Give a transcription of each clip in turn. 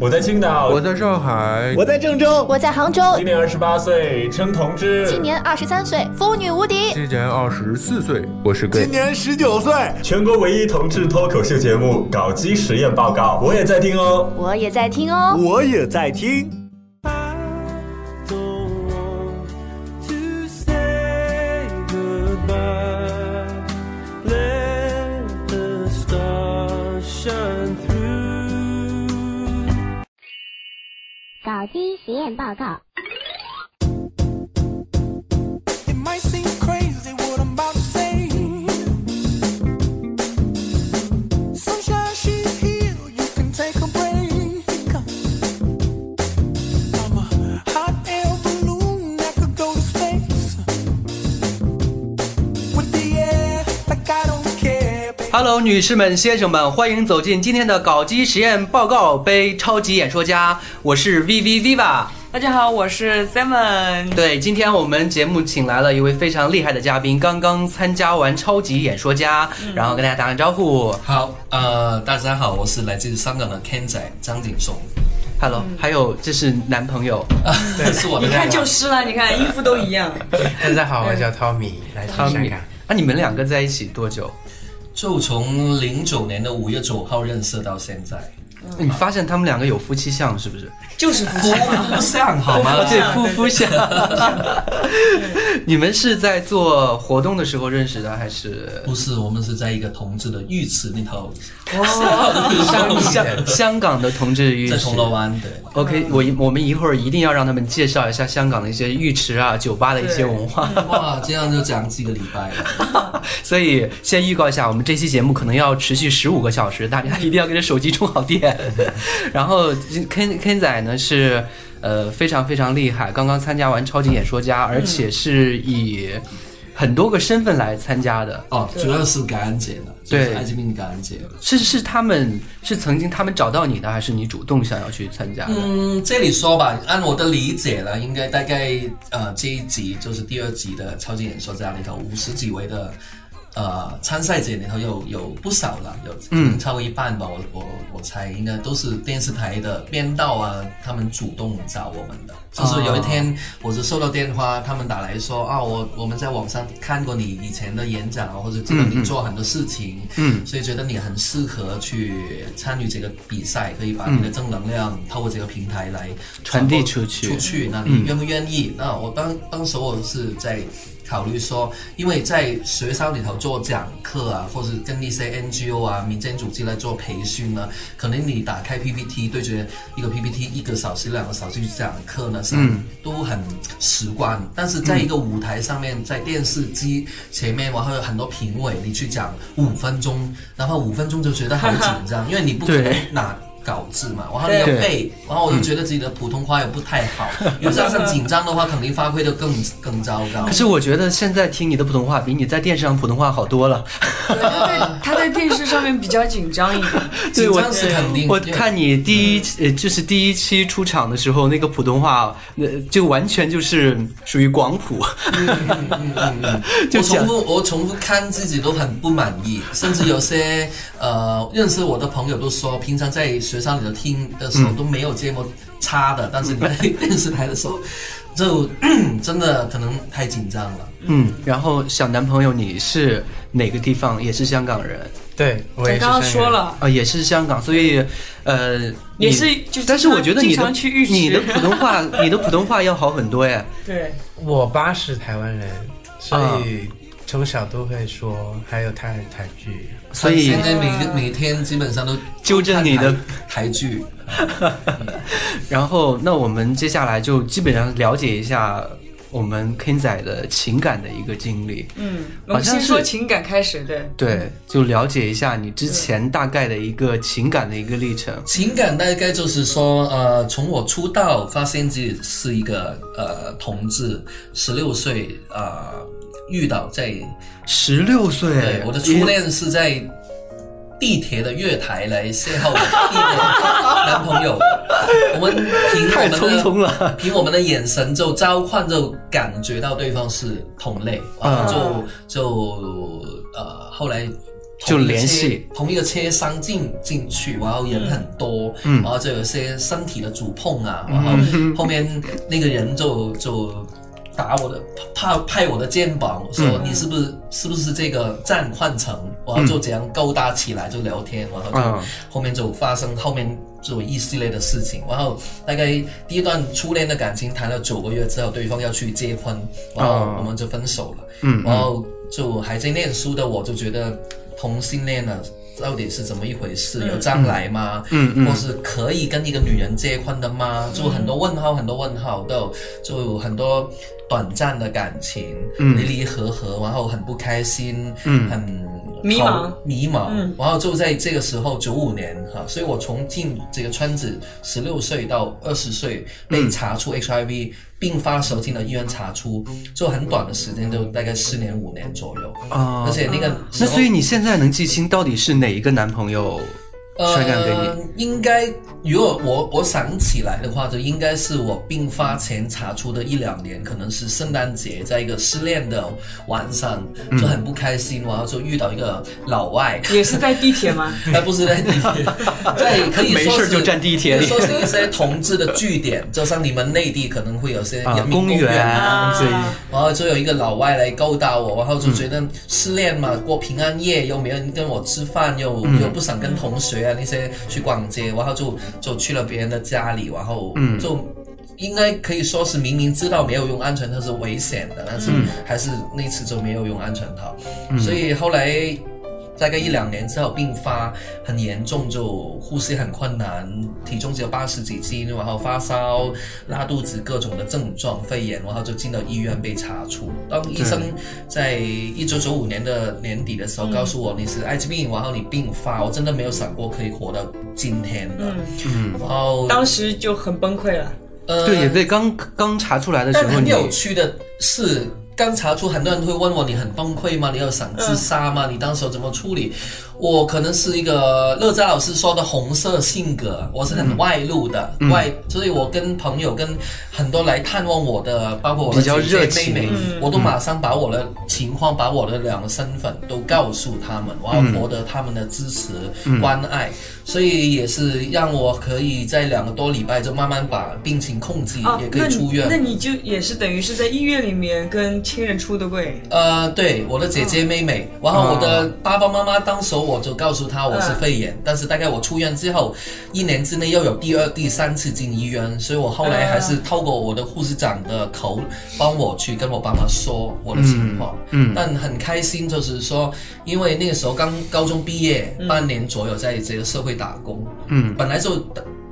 我在青岛，我在上海，我在郑州，我在杭州。今年二十八岁，称同志。今年二十三岁，风女无敌。今年二十四岁，我是 gay。今年十九岁，全国唯一同志脱口秀节目《搞基实验报告》，我也在听哦，我也在听哦，我也在听。搞基实验报告。Hello，女士们、先生们，欢迎走进今天的搞基实验报告杯超级演说家，我是 V V Viva。大家好，我是 Simon。对，今天我们节目请来了一位非常厉害的嘉宾，刚刚参加完超级演说家，然后跟大家打个招呼。好，呃，大家好，我是来自香港的 Ken 仔张景松。Hello，还有这是男朋友，对，是我的。你看就是了，你看衣服都一样。大家好，我叫 Tommy，来自香港。那你们两个在一起多久？就从零九年的五月九号认识到现在。你发现他们两个有夫妻相是不是？就是夫夫相好吗？对，夫妇相。你们是在做活动的时候认识的，还是？不是，我们是在一个同志的浴池里头。哦，香香港的同志浴池，在铜锣湾。对。OK，我我们一会儿一定要让他们介绍一下香港的一些浴池啊、酒吧的一些文化。哇，这样就讲几个礼拜了。所以先预告一下，我们这期节目可能要持续十五个小时，大家一定要给这手机充好电。然后 Ken Ken 仔呢是呃非常非常厉害，刚刚参加完超级演说家，而且是以很多个身份来参加的。哦，主要是感恩节的，对，艾滋病感恩节。是是他们是曾经他们找到你的，还是你主动想要去参加的？嗯，这里说吧，按我的理解呢，应该大概呃这一集就是第二集的超级演说家里头五十几位的。呃，参赛者里头有有不少了，有嗯超过一半吧，我我我猜应该都是电视台的编导啊，他们主动找我们的。就是有一天，我就收到电话，他们打来说啊，我我们在网上看过你以前的演讲，或者知道你做很多事情，嗯，所以觉得你很适合去参与这个比赛，可以把你的正能量透过这个平台来传递出去。出去，那你愿不愿意？那我当当时我是在。考虑说，因为在学校里头做讲课啊，或者跟一些 NGO 啊、民间组织来做培训呢，可能你打开 PPT 对着一个 PPT 一个小时、两个小时去讲课呢，是都很习惯。但是在一个舞台上面，在电视机前面，然后有很多评委，你去讲五分钟，然后五分钟就觉得好紧张，因为你不可能拿。稿子嘛，然后你要背，然后我就觉得自己的普通话也不太好，又加上紧张的话，肯定发挥的更更糟糕。可是我觉得现在听你的普通话比你在电视上普通话好多了。他在电视上面比较紧张一点，紧张是肯定。我看你第一呃就是第一期出场的时候，那个普通话那就完全就是属于广普。嗯嗯嗯，我重复我重复看自己都很不满意，甚至有些呃认识我的朋友都说，平常在学校里头听的时候都没有这么差的，但是你在电视台的时候，就 真的可能太紧张了。嗯，然后小男朋友你是哪个地方？也是香港人？对，我也是刚刚说了啊，也是香港，所以呃，也是就，但是我觉得你的你的普通话，你的普通话要好很多哎。对，我爸是台湾人，所以从小都会说，还有台台剧。所以现在每个每天基本上都纠正你的台剧，然后那我们接下来就基本上了解一下我们 Ken 仔的情感的一个经历。嗯，我们先说情感开始，对对，就了解一下你之前大概的一个情感的一个历程。情感大概就是说，呃，从我出道发现自己是一个呃同志，十六岁啊。呃遇到在十六岁，对我的初恋是在地铁的月台来 邂逅男朋友，我们凭我们的匆匆了，凭我们的眼神就交换，就感觉到对方是同类，然后就就呃后来就联系。同一个车厢进进去，然后人很多，嗯。然后就有一些身体的触碰啊，然后后面那个人就就。打我的，拍拍我的肩膀，说嗯。你是不是、是不是这个站换乘，然后就这样勾搭起来就聊天，然后就、嗯。后面就发生后面就一系列的事情，然后大概第一段初恋的感情谈了九个月之后，对方要去结婚，然后哦我们就分手了。嗯。然后就还在念书的我就觉得同性恋呢到底是怎么一回事？有将来吗？嗯嗯或是可以跟一个女人结婚的吗？就很多问号，很多问号，都有就有很多短暂的感情，嗯离离合合，然后很不开心，嗯很迷茫。迷茫，嗯。然后就在这个时候，九五年哈，所以我从进这个圈子十六岁到二十岁被查出 HIV，、并发时候进了医院查出，就很短的时间，就大概四年五年左右，啊。而且那个那所以你现在能记清到底是哪一个男朋友传染给呃？，应该如果我我想起来的话，就应该是我病发前查出的一两年，可能是圣诞节，在一个失恋的晚上，嗯就很不开心，然后就遇到一个老外，也是在地铁吗？那 不是在地铁，在，可以说是没事就站地铁里说是一些同志的据点，就像你们内地可能会有些啊人民公园啊对然后就有一个老外来勾搭我，然后就觉得失恋嘛，过平安夜又没有人跟我吃饭，又、嗯又不想跟同学啊那些去逛街，然后就就去了别人的家里，然后嗯。就。应该可以说是明明知道没有用安全套是危险的，但是还是那次就没有用安全套，所以后来大概一两年之后并发很严重，就呼吸很困难，体重只有八十几斤，然后发烧、拉肚子各种的症状，肺炎，然后就进到医院被查出。当医生在一九九五年的年底的时候告诉我你是艾滋病，然后你并发，我真的没有想过可以活到今天的。嗯，然后当时就很崩溃了。呃对，也对，刚刚查出来的时候很有趣的是，刚查出很多人会问我，你很崩溃吗？你有想自杀吗？你当时怎么处理？我可能是一个乐嘉老师说的红色性格，我是很外露的，嗯。外，所以我跟朋友跟很多来探望我的，包括我的比较姐姐热情。妹妹，我都马上把我的情况，把我的两个身份都告诉他们，我要博得他们的支持、关爱，所以也是让我可以在两个多礼拜就慢慢把病情控制，哦也，可以出院。那你就也是等于是在医院里面跟亲人出的柜。呃，对，我的姐姐妹妹，然后我的爸爸妈妈，当时我就告诉他我是肺炎，但是大概我出院之后一年之内又有第二、第三次进医院，所以我后来还是透过我的护士长的口帮我去跟我爸妈说我的情况。嗯嗯但很开心，就是说，因为那个时候刚高中毕业，半年左右在这个社会打工，嗯，本来就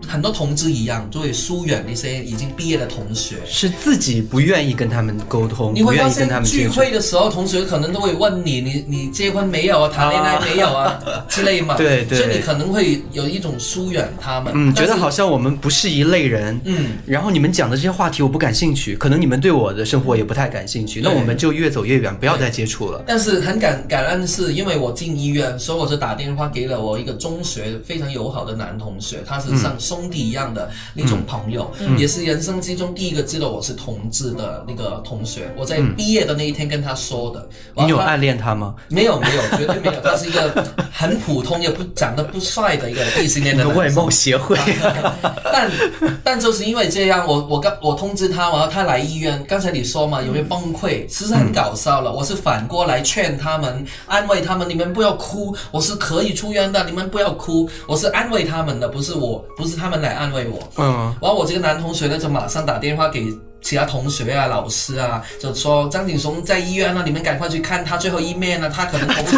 很多同志一样，就会疏远那些已经毕业的同学。是自己不愿意跟他们沟通，你会发不愿意跟他现聚接触。会的时候，同学可能都会问你，你你结婚没有啊？谈恋爱没有啊？之类嘛。对对所以你可能会有一种疏远他们。嗯，觉得但是好像我们不是一类人。嗯，然后你们讲的这些话题我不感兴趣，可能你们对我的生活也不太感兴趣，那对我们就越走越远，不要再接触了。但是很感感恩是因为我进医院，所以我就打电话给了我一个中学非常友好的男同学，他是像兄弟一样的那种朋友，也是人生之中第一个知道我是同志的那个同学。我在毕业的那一天跟他说的。你有暗恋他吗？没有没有，绝对没有。他是一个很普通也不长得不帅的一个异性恋的外貌协会。但但就是因为这样，我我刚我通知他，然后他来医院。刚才你说嘛，有没有崩溃？其实很搞笑了。我是反过来劝他们，安慰他们，你们不要哭，我是可以出院的，你们不要哭。我是安慰他们的，不是我，不是他们来安慰我。嗯，然后我这个男同学呢，就马上打电话给其他同学啊、老师啊，就说张景松在医院啊，你们赶快去看他最后一面啊，他可能同事。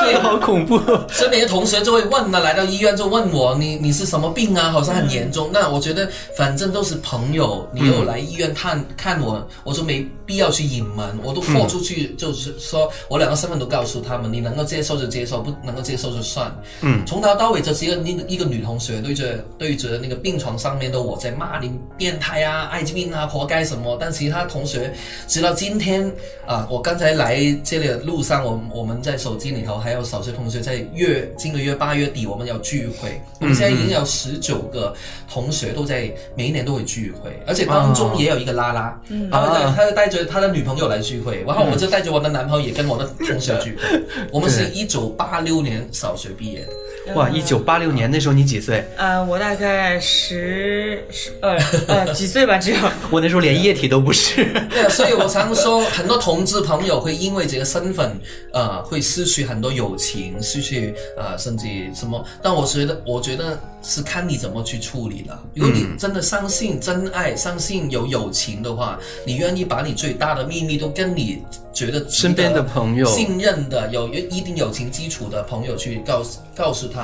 所 以好恐怖。所以那些同学就会问呢，来到医院就问我，你你是什么病啊？好像很严重。那我觉得反正都是朋友，你又来医院看、看我，我就没必要去隐瞒，我都豁出去，就是说我两个身份都告诉他们，你能够接受就接受，不能够接受就算。嗯，从头到尾就是一个一个一个女同学对着对着那个病床上面的我在骂你变变态啊、艾滋病啊、活该什么。但其他同学直到今天啊，我刚才来这里的路上，我我们在手机里头还有小学同学在月今个月八月底我们要聚会，我们现在已经有十九个同学都在每一年都会聚会，而且当中也有一个拉拉，然后他他带着他的女朋友来聚会，然后我就带着我的男朋友也跟我的同学聚会。我们是一九八六年小学毕业的。哇，一九八六年那时候你几岁？呃，我大概十十呃呃 几岁吧，只有。我那时候连液体都不是。对啊，所以我常说，很多同志朋友会因为这个身份，呃，会失去很多友情，失去呃，甚至什么。但我觉得，我觉得是看你怎么去处理了。如果你真的相信真爱，相信有友情的话，你愿意把你最大的秘密都跟你觉得身边的朋友信任的、有一定友情基础的朋友去告诉告诉他，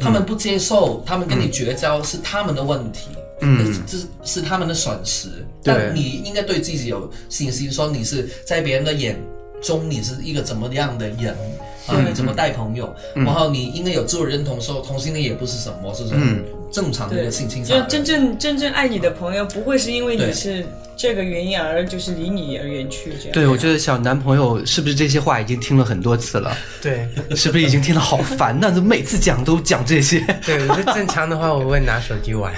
他们不接受，他们跟你绝交是他们的问题。嗯，这是是他们的损失，对但你应该对自己有信心，说你是在别人的眼中你是一个怎么样的人啊？你怎么带朋友？然后你应该有自我认同，说同性恋也不是什么，是嗯正常的一个性倾向就向。真正真正爱你的朋友，不会是因为你是这个原因而就是离你而远去这样。对，我觉得小男朋友是不是这些话已经听了很多次了？对是不是已经听得好烦呢？怎么每次讲都讲这些？对，我觉得正常的话，我会拿手机玩。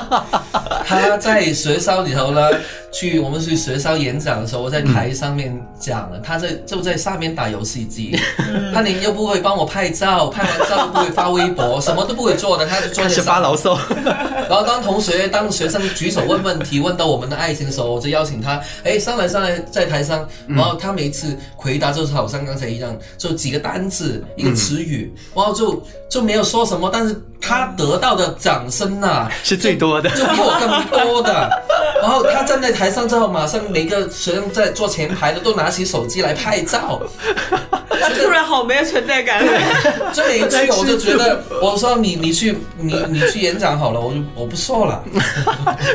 他在学校里头呢，去我们去学校演讲的时候，我在台上面讲了，他在就在下面打游戏机，他连又不会帮我拍照，拍完照又不会发微博，什么都不会做的，他就坐开始在上发牢骚。然后当同学、当学生举手问问题，问到我们的爱情的时候，我就邀请他，哎，上来上来，在台上。然后他每一次回答就是好像刚才一样，就几个单字、一个词语，然后就就没有说什么，但是他得到的掌声呐、是最多的。就比我更多的。然后他站在台上之后，马上每个学生在坐前排的都拿起手机来拍照。他 突然好没有存在感。这每一句我就觉得，我说你你去你你去演讲好了，我就我不说了。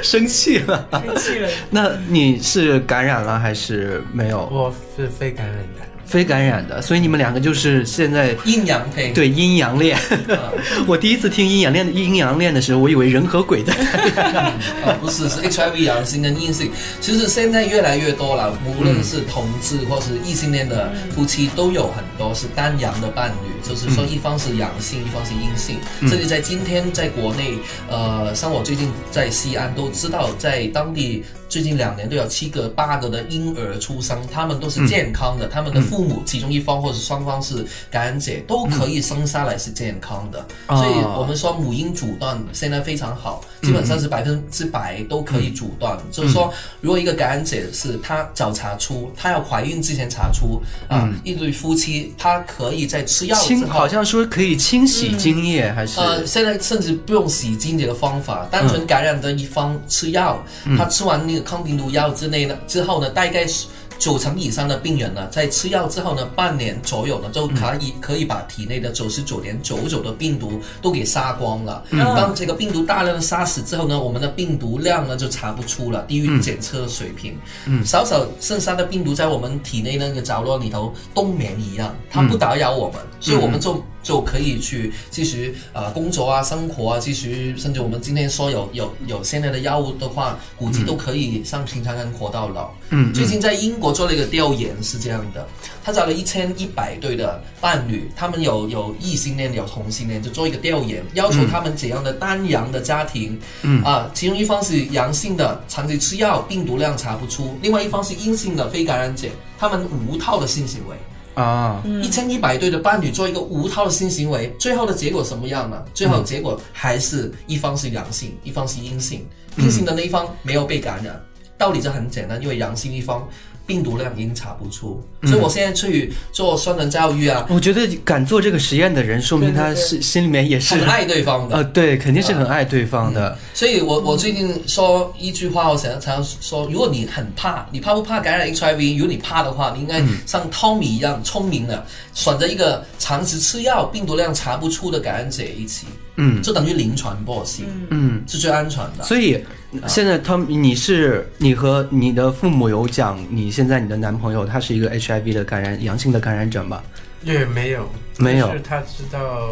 生气了。生气了。那你是感染了还是没有？我是非感染的。非感染的，所以你们两个就是现在阴阳配。对阴阳恋。我第一次听阴阳恋阴阳恋的时候，我以为人和鬼的。啊，不是，是 HIV 阳性跟阴性。其实现在越来越多了，无论是同志或是异性恋的夫妻，都有很多是单阳的伴侣，就是说一方是阳性，一方是阴性。甚至在今天在国内，呃，像我最近在西安都知道，在当地最近两年都有七个、八个的婴儿出生，他们都是健康的，他们的父母其中一方或者双方是感染者，都可以生下来是健康的。所以我们说母婴阻断现在非常好，基本上是百分之百都可以阻断。就是说，如果一个感染者是他早查出，他要怀孕之前查出啊，一对夫妻他可以在吃药之清，后好。像说可以清洗精液，还是？呃，现在甚至不用洗精液的方法，单纯感染的一方吃药，他吃完那个抗病毒药之内呢之后呢，大概是九成以上的病人呢，在吃药之后呢，半年左右呢，就可以、可以把体内的九十九点九九的病毒都给杀光了。当这个病毒大量的杀死之后呢，我们的病毒量呢就查不出了，低于检测水平。嗯，少少剩下的病毒在我们体内那个角落里头冬眠一样，它不打扰我们，所以我们就。就可以去继续呃工作啊、生活啊，继续甚至我们今天说有有有现在的药物的话，估计都可以像平常人活到老。嗯，最近在英国做了一个调研，是这样的，他找了一千一百对的伴侣，他们有有异性恋有同性恋，就做一个调研，要求他们怎样的单阳的家庭，嗯啊，其中一方是阳性的，长期吃药，病毒量查不出；另外一方是阴性的非感染者，他们无套的性行为。啊，一千一百对的伴侣做一个无套的性行为，最后的结果什么样呢？最后结果还是一方是阳性，一方是阴性，阴性的那一方没有被感染，道理就很简单，因为阳性一方病毒量已经查不出，所以我现在去做双人教育啊，我觉得敢做这个实验的人，说明他是心里面也是很爱对方的。呃，对，肯定是很爱对方的。所以我我最近说一句话，我想要常常说，如果你很怕，你怕不怕感染 HIV？如果你怕的话，你应该像 Tommy 一样聪明的，选择一个长期吃药、病毒量查不出的感染者一起，嗯。就等于零传播性，嗯，是最安全的。所以现在他们，你是你和你的父母有讲，你现在你的男朋友他是一个 HIV 的感染阳性的感染者吗？也没有，没有。是他知道，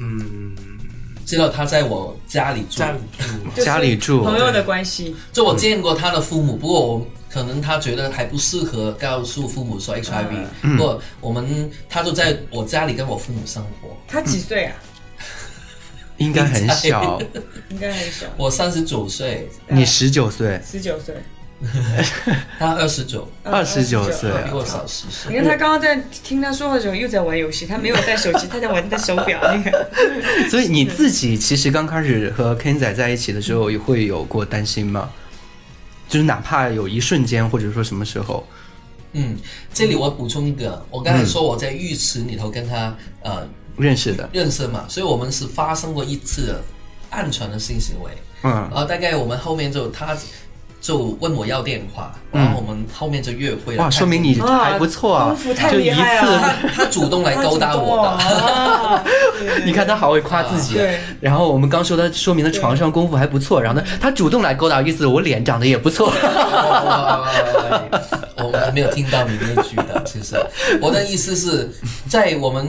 嗯，知道他在我家里住，家里住，家里住。朋友的关系，就我见过他的父母，不过我可能他觉得还不适合告诉父母说 HIV，、嗯。不过我们他就在我家里跟我父母生活。他几岁啊？应该很小，应该很小，我三十九岁，你十九岁，十九岁，他二十九，二十九岁比我小十岁。你看他刚刚在听他说话的时候又在玩游戏，他没有带手机，他在玩他手表你看。所以你自己其实刚开始和 Ken 仔在一起的时候，也会有过担心吗？就是哪怕有一瞬间，或者说什么时候，嗯，这里我补充一个，我刚才说我在浴池里头跟他呃认识的，认识嘛，所以我们是发生过一次暗传的性行为。嗯然后大概我们后面就他就问我要电话，然后我们后面就约会了。嗯哇，说明你还不错啊功夫，太就一厉害次，了他他主动来勾搭我的。啊 你看他好会夸自己。对然后我们刚说他说明他床上功夫还不错，然后呢，他主动来勾搭，意思我脸长得也不错。我我没有听到你那句的，其实我的意思是在我们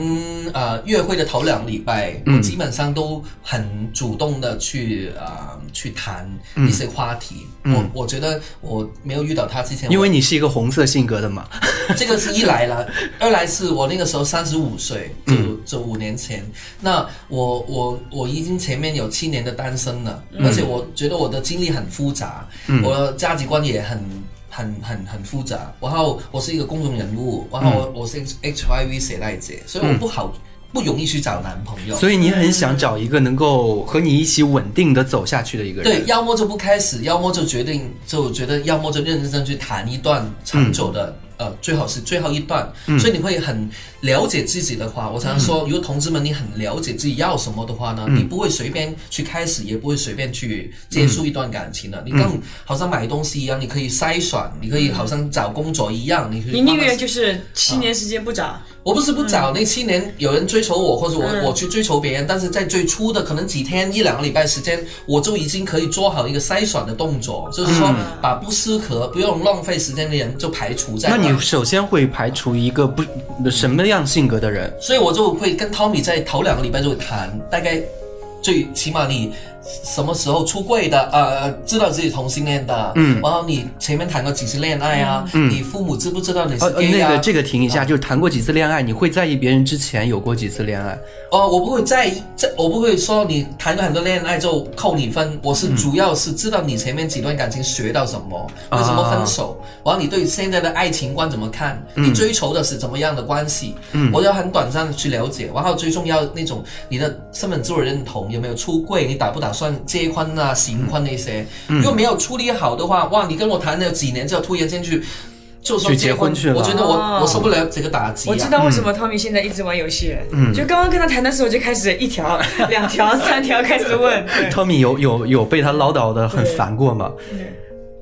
呃约会的头两礼拜，嗯我基本上都很主动的去呃去谈一些话题。我我觉得我没有遇到他之前，嗯因为你是一个红色性格的嘛。这个是一来了，二来是我那个时候三十五岁，就嗯就五年前。那我我我已经前面有七年的单身了，嗯而且我觉得我的经历很复杂，我的价值观也很。很很很复杂，然后我是一个公众人物，然后我、我是 HIV 携带者，所以我不好、不容易去找男朋友。所以你很想找一个能够和你一起稳定的走下去的一个人。对，要么就不开始，要么就决定就觉得，要么就认认真真去谈一段长久的，呃，最好是最后一段。所以你会很了解自己的话，我常常说，如果同志们你很了解自己要什么的话呢，你不会随便去开始，也不会随便去结束一段感情的。你更好像买东西一样，你可以筛选，你可以好像找工作一样，你可以你宁愿就是七年时间不找，我不是不找，那七年有人追求我，或者我、嗯。我去追求别人，但是在最初的可能几天一两个礼拜时间，我就已经可以做好一个筛选的动作，就是说把不适合、不用浪费时间的人就排除在外。那你首先会排除一个不什么样样性格的人？所以我就会跟汤米在头两个礼拜就会谈，大概最起码你什么时候出柜的，呃，知道自己同性恋的，嗯，然后你前面谈过几次恋爱啊，你父母知不知道你是 gay 啊？那个这个停一下，就是谈过几次恋爱，你会在意别人之前有过几次恋爱？哦，我不会在意，这我不会说你谈了很多恋爱就扣你分，我是主要是知道你前面几段感情学到什么，为什么分手，然后你对现在的爱情观怎么看，你追求的是怎么样的关系，嗯。我要很短暂的去了解，然后最重要那种你的身份自我认同有没有出柜，你打不打算结婚啊、行婚那些，如果没有处理好的话，哇，你跟我谈了几年之后突然间去。就说去结婚去了我觉得我、哦我受不了这个打击、啊。我知道为什么 Tommy 现在一直玩游戏嗯。就刚刚跟他谈的时候就开始一条、两条、三条开始问，对 Tommy 有有有被他唠叨的很烦过吗？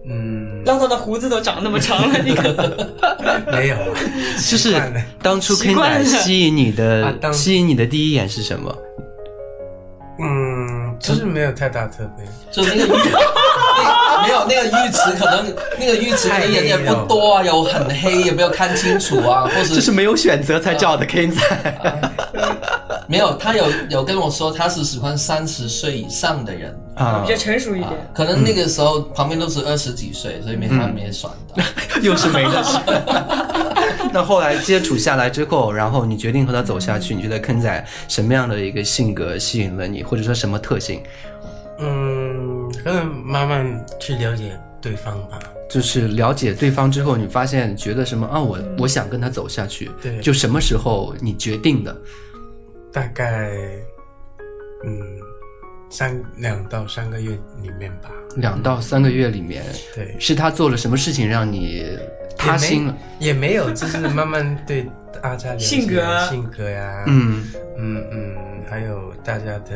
嗯，唠叨的胡子都长那么长了，你看。没有啊，就是当初习 Ken 惯了仔吸引你的、啊吸引你的第一眼是什么？嗯，就是没有太大特别。就那个浴，那没有那个浴池，可能那个浴池可能人也不多啊，有很黑，也没有看清楚啊，或者就是没有选择才叫的 Ken 仔。没有。他有有跟我说，他是喜欢三十岁以上的人，啊比较成熟一点。可能那个时候旁边都是二十几岁，所以没他没选的。又是没得选。那后来接触下来之后，然后你决定和他走下去，你觉得坑仔什么样的一个性格吸引了你，或者说什么特性？嗯，可能慢慢去了解对方吧。就是了解对方之后，你发现觉得什么啊？我我想跟他走下去。对就什么时候你决定的？大概嗯三两到三个月里面吧。两到三个月里面，对，是他做了什么事情让你塌心了？也没有，就是慢慢对大家了解性格性格呀，嗯。嗯嗯，还有大家的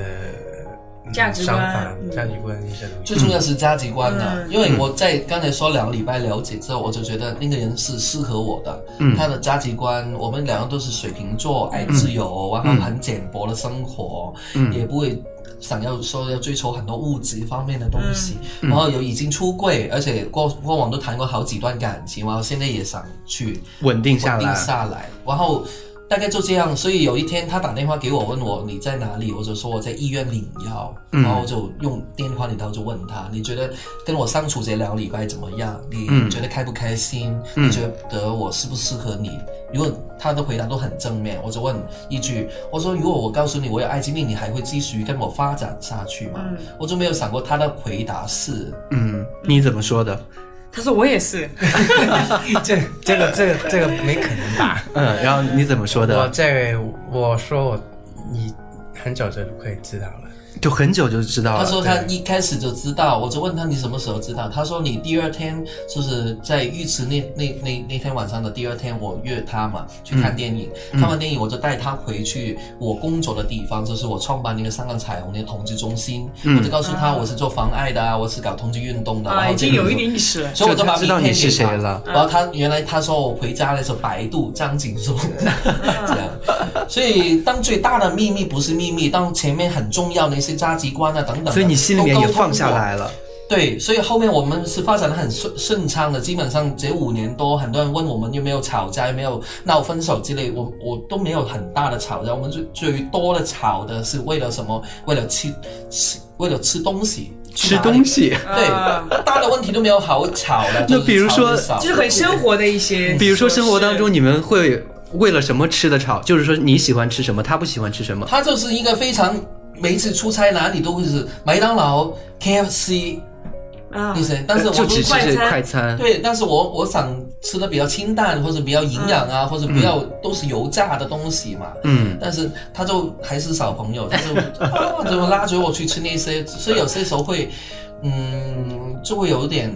嗯价值观。价值观一些东西。最重要是价值观的，嗯。因为我在刚才说两个礼拜了解之后，我就觉得那个人是适合我的，嗯。他的价值观，我们两个都是水瓶座，爱自由，然后很简薄的生活，嗯。也不会想要说要追求很多物质方面的东西，嗯。然后有已经出柜，而且过过往都谈过好几段感情，然后现在也想去稳定下稳定。下来，然后大概就这样。所以有一天他打电话给我，问我你在哪里，我就说我在医院领药，嗯然后就用电话里头就问他，你觉得跟我相处这两个礼拜怎么样？你嗯觉得开不开心？嗯你觉得我适不适合你？如果他的回答都很正面，我就问一句，我说如果我告诉你我有艾滋病，你还会继续跟我发展下去吗？嗯我就没有想过他的回答是。嗯，你怎么说的？他说我也是，这 这个这个这个没可能吧？嗯，然后你怎么说的？我这我说我你很早就可以知道了。就很久就知道了。他说他一开始就知道，我就问他你什么时候知道？他说你第二天就是在浴池那那那那天晚上的第二天，我约他嘛去看电影，嗯。看完电影我就带他回去我工作的地方，就是我创办那个香港彩虹那个同志中心，嗯。我就告诉他我是做防癌的啊，我是搞同志运动的，然啊，后已经有一点意识了。所以我就把知道你是名片给他。谁了然后他原来他说我回家的时候百度张景说 这样，所以当最大的秘密不是秘密，当前面很重要的一些价值观啊等等，所以你心里面也放下来了。对，所以后面我们是发展的很顺顺畅的，基本上这五年多，很多人问我们有没有吵架，有没有闹分手之类，我我都没有很大的吵架，我们最最多的吵的是为了什么？为了吃吃，为了吃东西，吃东西。对，大的问题都没有好吵的。那就比如说就是很生活的一些，比如说生活当中你们会为了什么吃的吵？就是说你喜欢吃什么，他不喜欢吃什么。他就是一个非常每一次出差哪里都会是麦当劳、KFC 啊那些，但是我就都只吃这快餐快餐。对，但是我我想吃的比较清淡，或者比较营养啊，或者不要都是油炸的东西嘛。嗯，但是他就还是小朋友，他就啊，怎么拉着我去吃那些，所以有些时候会，嗯，就会有点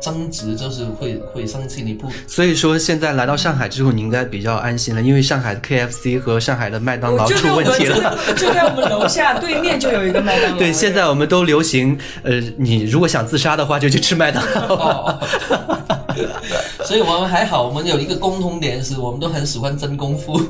争执，就是会会生气。你不所以说现在来到上海之后，你应该比较安心了，因为上海的 KFC 和上海的麦当劳出问题了。就在我们楼下对面就有一个麦当劳。对，现在我们都流行，呃，你如果想自杀的话，就去吃麦当劳。哦，所以我们还好，我们有一个共同点是，我们都很喜欢蒸功夫，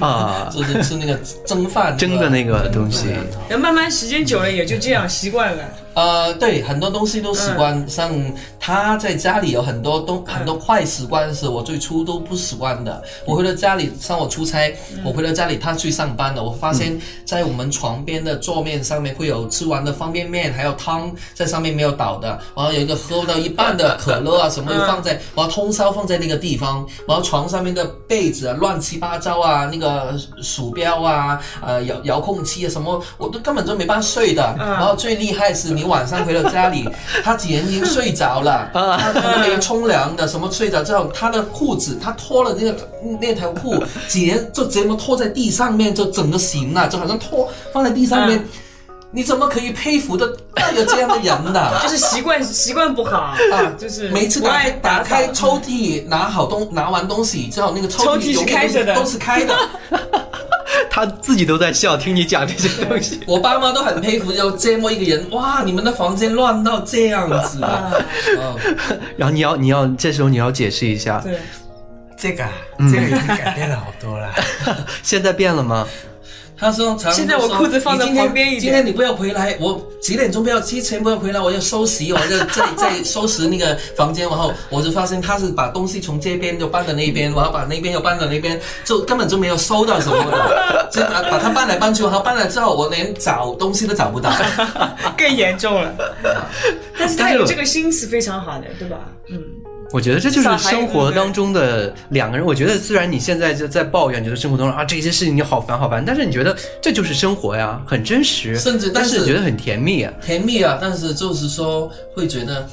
啊，就是吃那个蒸饭蒸的那个东西。然后慢慢时间久了也就这样习惯了。呃，对，很多东西都习惯。嗯像他在家里有很多东很多坏习惯是我最初都不习惯的。我回到家里，像我出差，嗯我回到家里，他去上班了，我发现在我们床边的桌面上面会有吃完的方便面，还有汤在上面没有倒的，然后有一个喝到一半的可乐啊什么放在，然后通宵放在那个地方，然后床上面的被子啊乱七八糟啊，那个鼠标啊，呃遥遥控器啊什么，我都根本就没办法睡的。然后最厉害是你晚上回到家里，他竟然已经睡着了，他没冲凉的，什么睡着之后，他的裤子他脱了那个那条裤，竟然就这么拖在地上面，就整个行了，就好像拖放在地上面。你怎么可以佩服的有这样的人呢？就是习惯习惯不好啊，就是每次打开打打开抽屉，拿好东拿完东西之后，那个抽抽屉是开着的都是开的。他自己都在笑，听你讲这些东西。我爸妈都很佩服，有这么一个人，哇，你们的房间乱到这样子啊！嗯然后你要你要这时候你要解释一下，对，这个这个已经改变了好多了。现在变了吗？他说：“常现在我裤子放得你今天旁边一点今天你不要回来，我几点钟不要之前不要回来，我要收拾，我要在在收拾那个房间，然后我就发现他是把东西从这边就搬到那边，然后把那边又搬到那边，就根本就没有收到什么 的，就把把它搬来搬去，然后搬来之后，我连找东西都找不到。更严重了。但是他有这个心是非常好的，对吧？嗯，我觉得这就是生活当中的两个人。我觉得虽然你现在就在抱怨，觉得生活当中啊这些事情你好烦好烦，但是你觉得这就是生活呀，很真实，甚至但但是觉得很甜蜜啊。甜蜜啊，但是就是说会觉得。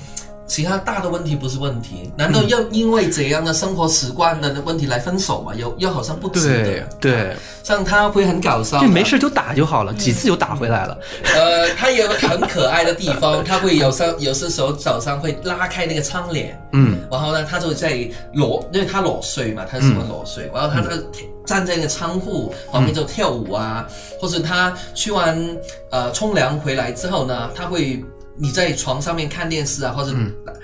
其他大的问题不是问题，难道要因为怎样的生活习惯的问题来分手吗？又又好像不值对得。对，像他会很搞笑，就没事就打就好了，几次就打回来了。呃，他有很可爱的地方，他会有时 有些时候早上会拉开那个窗帘，嗯，然后呢，他就在裸，因为他裸睡嘛，他喜欢裸睡，然后他就站在那个窗户旁边就跳舞啊，或者他去完呃冲凉回来之后呢，他会你在床上面看电视啊，或者、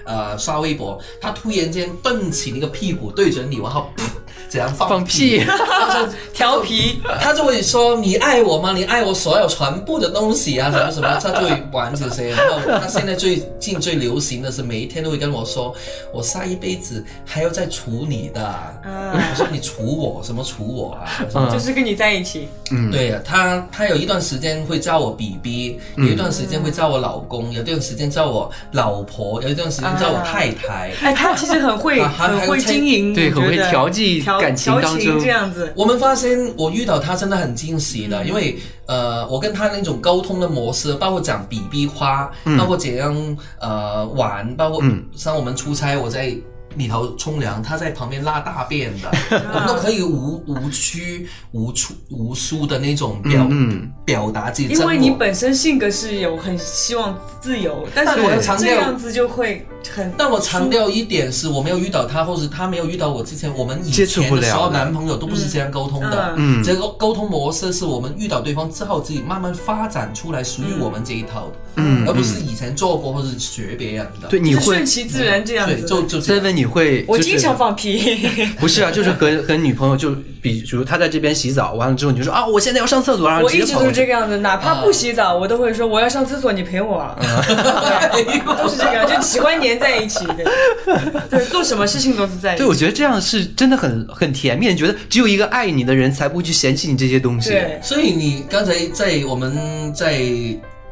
呃刷微博，他突然间蹬起那个屁股对准你，然后噗 怎样放放屁他就调皮，他就会说你爱我吗？你爱我所有全部的东西啊，什么什么，他就会玩这些。然后他现在最近最流行的是每一天都会跟我说，我下一辈子还要再处你的。我说你处我什么处我啊？嗯就是跟你在一起。嗯对呀，他他有一段时间会叫我 BB，有一段时间会叫我老公，有一段时间叫我老婆，有一段时间叫我太太。哎，他其实很会，啊很会经营，对很会调剂调感情调当中这样子。我们发现我遇到他真的很惊喜的，因为呃，我跟他那种沟通的模式，包括讲比比花，包括怎样呃玩，包括像我们出差，我在。里头冲凉，他在旁边拉大便的，我们都可以无无拘无束无束的那种表、嗯表达自己。因为你本身性格是有很希望自由，但是我这样子就会很。但我强调一点是，我没有遇到他，或者他没有遇到我之前，我们以接触不了前的所有男朋友都不是这样沟通的。嗯这个沟通模式是我们遇到对方之后，自己慢慢发展出来属于我们这一套的，嗯而不是以前做过或者是学别人的。对，你就会顺其自然这样对，子。就就这样 seven 你会，就是我经常放屁，不是啊，就是和和女朋友就比如他在这边洗澡，完了之后你就说啊，我现在要上厕所，然后我一直都是这个样子，哪怕不洗澡，我都会说我要上厕所，你陪我 都是这个样，就喜欢黏在一起的。对，做什么事情都是在一起。对，我觉得这样是真的很很甜蜜，觉得只有一个爱你的人才不会去嫌弃你这些东西。对，所以你刚才在我们在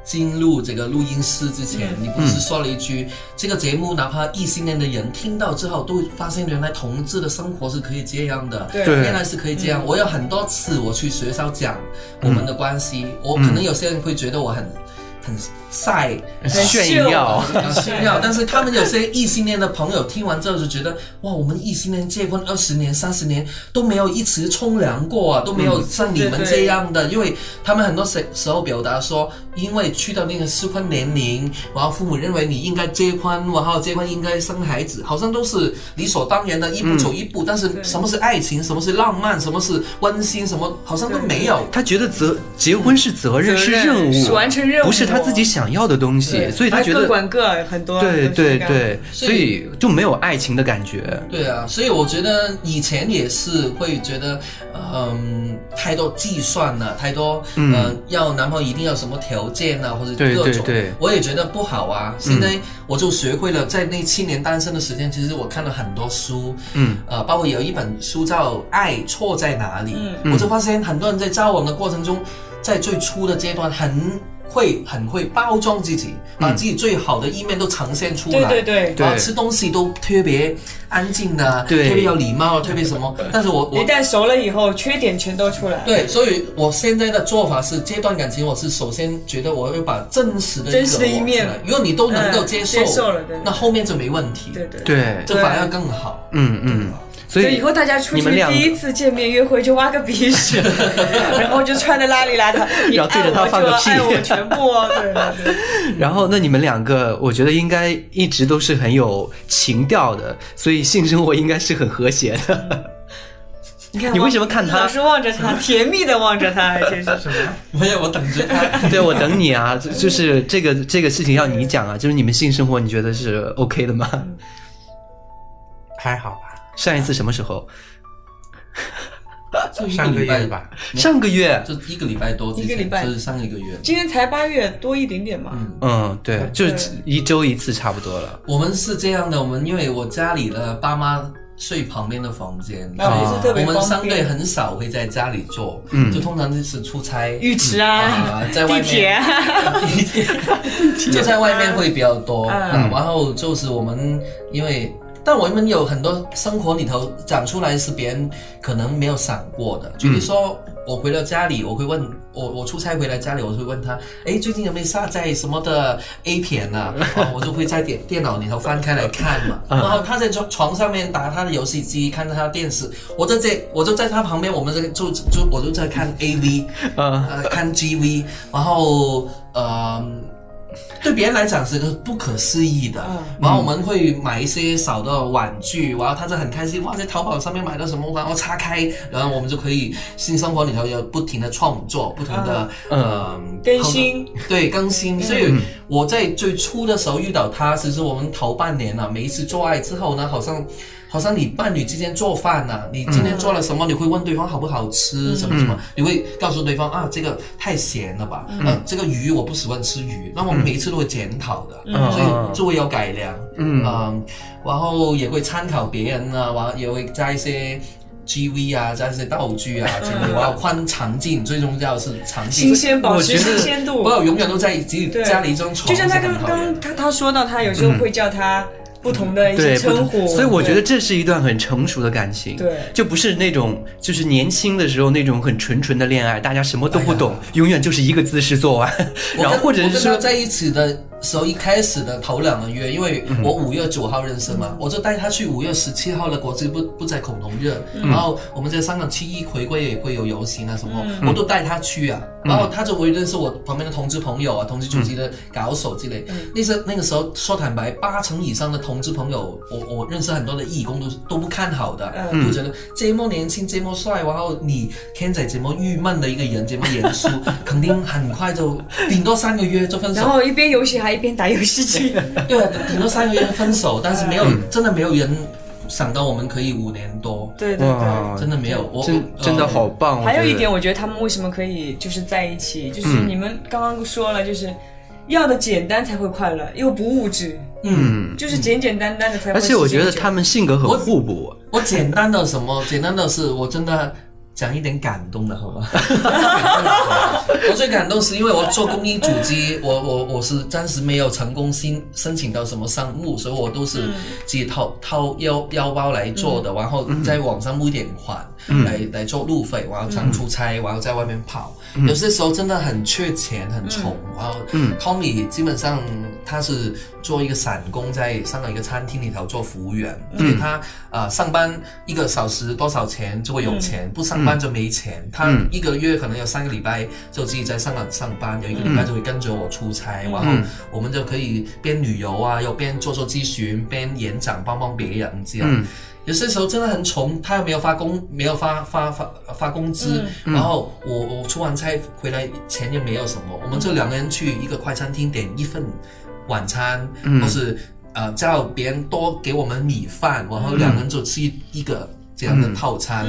进入这个录音室之前，嗯你不是说了一句，这个节目哪怕异性恋的人听到之后，都会发现原来同志的生活是可以这样的，对对原来是可以这样。我有很多次我去学校讲我们的关系，我可能有些人会觉得我很很晒。炫耀，很炫耀，但是他们有些异性恋的朋友听完之后就觉得，哇，我们异性恋结婚二十年、三十年都没有一次冲凉过啊，都没有像你们这样的，因为他们很多时时候表达说，因为去到那个适婚年龄，然后父母认为你应该结婚，然后结婚应该生孩子，好像都是理所当然的，一步走一步。但是什么是爱情，什么是浪漫，什么是温馨，什么好像都没有。他觉得责结婚是责任，责是任务，是完成任务不是他自己想要的东西，所以他觉得管各，很多对对对，所所以就没有爱情的感觉。对啊，所以我觉得以前也是会觉得，嗯，太多计算了，太多，嗯嗯、要男朋友一定要什么条件啊，或者各种，对对我也觉得不好啊。现在我就学会了，在那七年单身的时间，其实我看了很多书，嗯，呃，包括有一本书叫《爱错在哪里》，嗯我就发现很多人在交往的过程中，在最初的阶段很。会很会包装自己，把自己最好的一面都呈现出来。对对对然后吃东西都特别安静的，对特别有礼貌，特别什么。但是我我一旦熟了以后，缺点全都出来。对，所以我现在的做法是，这段感情我是首先觉得我要把真实的真实的一面如果你都能够嗯接受，接受了对那后面就没问题。对对。对，这反而更好。嗯嗯，所以以以后大家出去你们俩第一次见面约会就挖个鼻屎，然后就穿的邋里邋遢，然后对着他放个屁爱我全部哦，对对对。然后，那你们两个，我觉得应该一直都是很有情调的，所以性生活应该是很和谐的。你看，你为什么看他老是望着他，甜蜜的望着他，还是什么？没有，我等着他。对，我等你啊，就就是这个这个事情要你讲啊，就是你们性生活，你觉得是 OK 的吗？还好吧，上一次什么时候？就一上个礼拜月吧，上个月。就一个礼拜多，一个礼拜就是上一个月。今天才八月多一点点嘛。嗯，对，就是一周一次差不多了。我们是这样的，我们因为我家里的爸妈睡旁边的房间，那不是特别我们。相对很少会在家里做，嗯就通常就是出差。浴池啊啊，在外面地铁啊，地铁 就在外面会比较多，然后就是我们因为。但我们有很多生活里头长出来是别人可能没有想过的，举例说，我回到家里，我会问我我出差回来家里，我会问他，哎，最近有没有下载什么的 A 片啊？哦，我就会在电电脑里头翻开来看嘛。然后他在床床上面打他的游戏机，看他的电视，我在这我就在他旁边，我们这个就就我就在看 AV，嗯呃，看 GV，然后呃，对别人来讲是个不可思议的。嗯然后我们会买一些小的玩具，然后他就很开心，哇，在淘宝上面买到什么，然后拆开，然后我们就可以新生活里头有不停的创作，不同的、呃更新，对更新。所以我在最初的时候遇到他，其实我们头半年了，每一次做爱之后呢，好像。好像你伴侣之间做饭呐、你今天做了什么？你会问对方好不好吃，什么什么？你会告诉对方啊，这个太咸了吧？呃，这个鱼我不喜欢吃鱼。那我们每一次都会检讨的，所以就会有改良。嗯然后也会参考别人啊，完也会加一些 GV 啊，加一些道具啊 之类的。我要换场景，最重要是场景新。鲜，保持新鲜度不。要永远都在自己家里一张床，就像他刚刚他他说到，他有时候会叫他不同的一些称呼，所以我觉得这是一段很成熟的感情，对。就不是那种就是年轻的时候那种很纯纯的恋爱，大家什么都不懂，哎永远就是一个姿势做完，我跟然后或者是说我跟他在一起的时候，一开始的头两个月，因为我五月九号认识嘛，我就带他去五月十七号的国际不不在恐龙日，然后我们在香港七一回归也会有游行啊什么，我都带他去啊，然后他就会认识我旁边的同志朋友啊，同志组织的搞手之类。那时那个时候说坦白，八成以上的同志朋友，我我认识很多的义工都都不看好的，都觉得这么年轻这么帅，然后你 Ken 仔这么郁闷的一个人，这么严肃，肯定很快就顶多三个月就分手。然后一边游戏还一边打游戏机，对啊，顶多三个月分手，但是没有，真的没有人想到我们可以五年多，对对对。真的没有。我真真的呃好棒。还有一点，我我觉得他们为什么可以就是在一起，就是嗯你们刚刚说了，就是要的简单才会快乐，又不物质，嗯，就是简简单单的才会。而且我觉得他们性格很互补，我简单的什么？简单的是我真的。讲一点感动的好吗？我最感动是因为我做公益组织，我我我是暂时没有成功申申请到什么项目，所以我都是自己掏掏腰腰包来做的，然后在网上募点款，来来做路费，然后常出差，然后在外面跑。有些时候真的很缺钱，很穷。然后 Tommy 基本上他是做一个散工，在香港一个餐厅里头做服务员，所以他呃上班一个小时多少钱就会有钱，不上班就没钱。他一个月可能有三个礼拜就自己在香港上班，有一个礼拜就会跟着我出差，然后我们就可以边旅游啊，又边做做咨询，边演讲，帮帮别人这样。有些时候真的很穷，他又没有发工，没有发发发发工资，然后我我出完差回来钱也没有什么，我们就两个人去一个快餐厅点一份晚餐，或是呃叫别人多给我们米饭，然后两个人就吃一一个这样的套餐，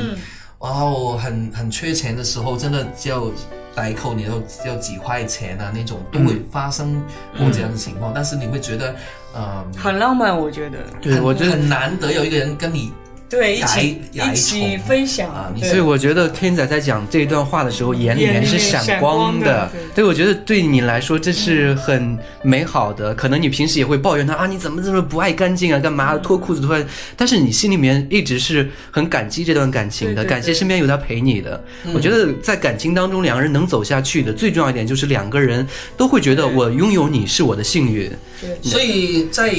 然后很很缺钱的时候，真的就代扣你都要几块钱啊那种都会发生过这样的情况，但是你会觉得，嗯、很浪漫，我觉得。对我觉得很难得有一个人跟你对，一起一起分享啊，所以我觉得 Ken 仔在讲这一段话的时候，眼里面是闪光的的。对，我觉得对你来说这是很美好的。可能你平时也会抱怨他啊，你怎么这么不爱干净啊，干嘛脱裤子脱？但是你心里面一直是很感激这段感情的，感谢身边有他陪你的。我觉得在感情当中，两个人能走下去的最重要一点就是两个人都会觉得我拥有你是我的幸运。所以在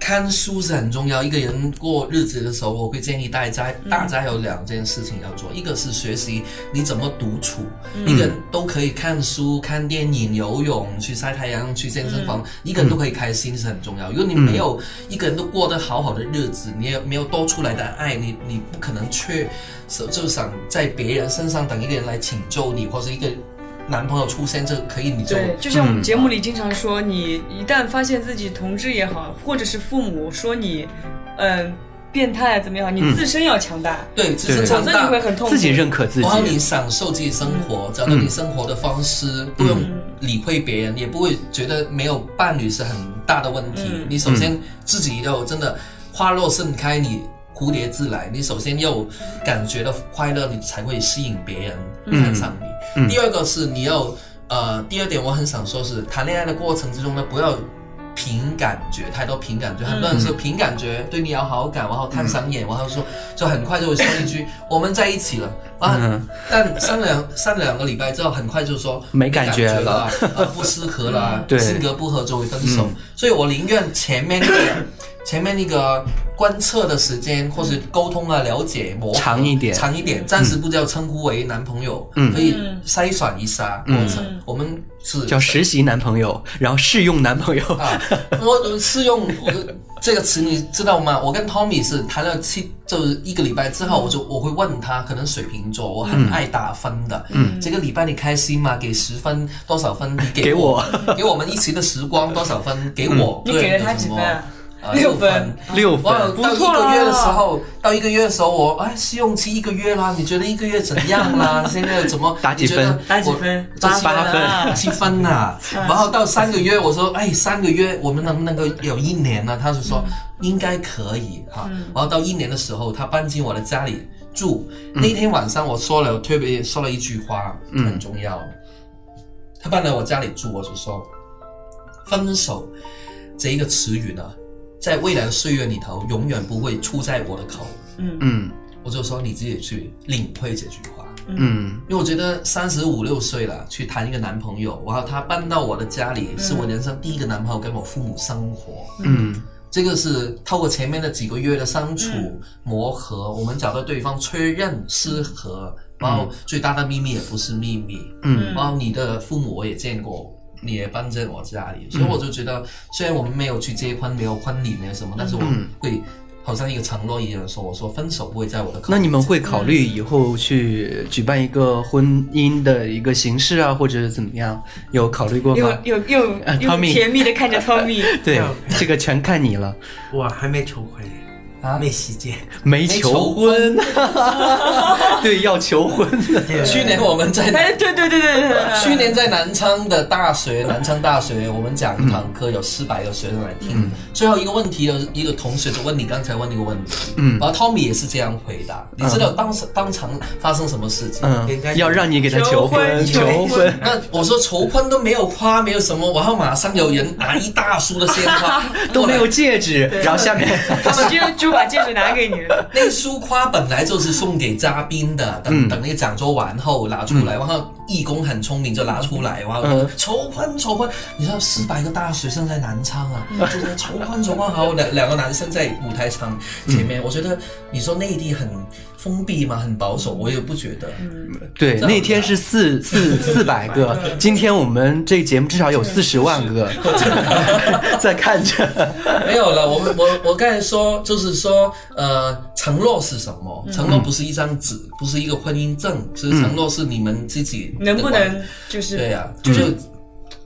看书是很重要。一个人过日子的时候，我会建议大家，大家有两件事情要做，一个是学习你怎么独处，一个人都可以看书、看电影、游泳、去晒太阳、去健身房，一个人都可以开心是很重要。如果你没有一个人都过得好好的日子，你也没有多出来的爱，你你不可能去就想在别人身上等一个人来拯救你，或者一个男朋友出现这可以，你就对，就像我们节目里经常说，你一旦发现自己同志也好，或者是父母说你，嗯、变态啊怎么样，你自身要强大，对，自身强大你会很痛苦。自己认可自己然。后你享受自己生活，找到你生活的方式，不用理会别人，也不会觉得没有伴侣是很大的问题。嗯你首先自己要真的花落盛开，你蝴蝶自来。你首先要感觉到快乐，你才会吸引别人看上你。第二个是你要呃，第二点我很想说是谈恋爱的过程之中呢，不要。凭感觉，太多凭感觉，很多人说凭感觉对你有好感，然后看上眼，然后说就很快就会说一句我们在一起了，啊，嗯。但上两上两个礼拜之后，很快就说没感觉了。不适合了，对。性格不合就会分手。所以我宁愿前面那个 前面那个观测的时间，或是沟通啊、了解、磨长一点。长一点，暂时不叫称呼为男朋友，嗯。可以筛选一下过程。我们是叫实习男朋友，然后试用男朋友。啊，我试用我这个词，你知道吗？我跟 Tommy 是谈了七，就是一个礼拜之后，我就我会问他，可能水瓶座，我很爱打分的。嗯，这个礼拜你开心吗？给十分，多少分？你给给我。给我们一起的时光多少分？给我，你给了他几分六分。分。六哇，分，到一个月的时候，到一个月的时候，我哎，试用期一个月啦，你觉得一个月怎样啦？现在怎么？打几分？你觉得？打几我分这七八分啊。七分呐、然后到三个月，我说，哎，三个月我们能不能够有一年呢？他就说应该可以哈。然后到一年的时候，他搬进我的家里住。那天晚上我说了特别说了一句话，很重要。他搬来我家里住，我就说，分手这一个词语呢，在未来的岁月里头，永远不会出在我的口。嗯我就说你自己去领会这句话。嗯因为我觉得三十五六岁了，去谈一个男朋友，然后他搬到我的家里，是我人生第一个男朋友，跟我父母生活。嗯这个是透过前面的几个月的相处、磨合，我们找到对方确认适合，然后最大的秘密也不是秘密。嗯。然后你的父母我也见过，你也搬在我家里，所以我就觉得，虽然我们没有去结婚，没有婚礼，没有什么，但是我会好像一个承诺一样说，我说分手不会在我的口。那你们会考虑以后去举办一个婚姻的一个形式啊，或者怎么样？有考虑过吗？又又呃又 Tommy 甜蜜的看着 Tommy，对，这个全看你了。我还没求婚，啊没时间。没求婚，对，要求婚。的。去年我们在哎，对对对对对，去年在南昌的大学，南昌大学，我们讲一堂课，有四百个学生来听。最后一个问题，有一个同学就问你刚才问那个问题，嗯。然后 Tommy 也是这样回答。你知道当时当场发生什么事情？嗯，要让你给他求婚，求婚。那我说求婚都没有花，没有什么，然后马上有人拿一大束的鲜花。都没有戒指，然后下面他们就就把戒指拿给你了。那束花本来就是送给嘉宾的，等、嗯等那个讲座完后拿出来，然后义工很聪明就拿出来，然后嗯求婚求婚，你知道四百个大学生在南昌啊，就在求婚求婚，然后两两个男生在舞台场前面，我觉得你说内地很封闭嘛，很保守，我也不觉得，对，那天是四四四百个，今天我们这节目至少有四十万个 在看着。没有了，我们我我刚才说就是说，呃，承诺是什么？承诺不是一张纸，不是一个婚姻证，其实承诺是你们自己能不能就是对呀、就是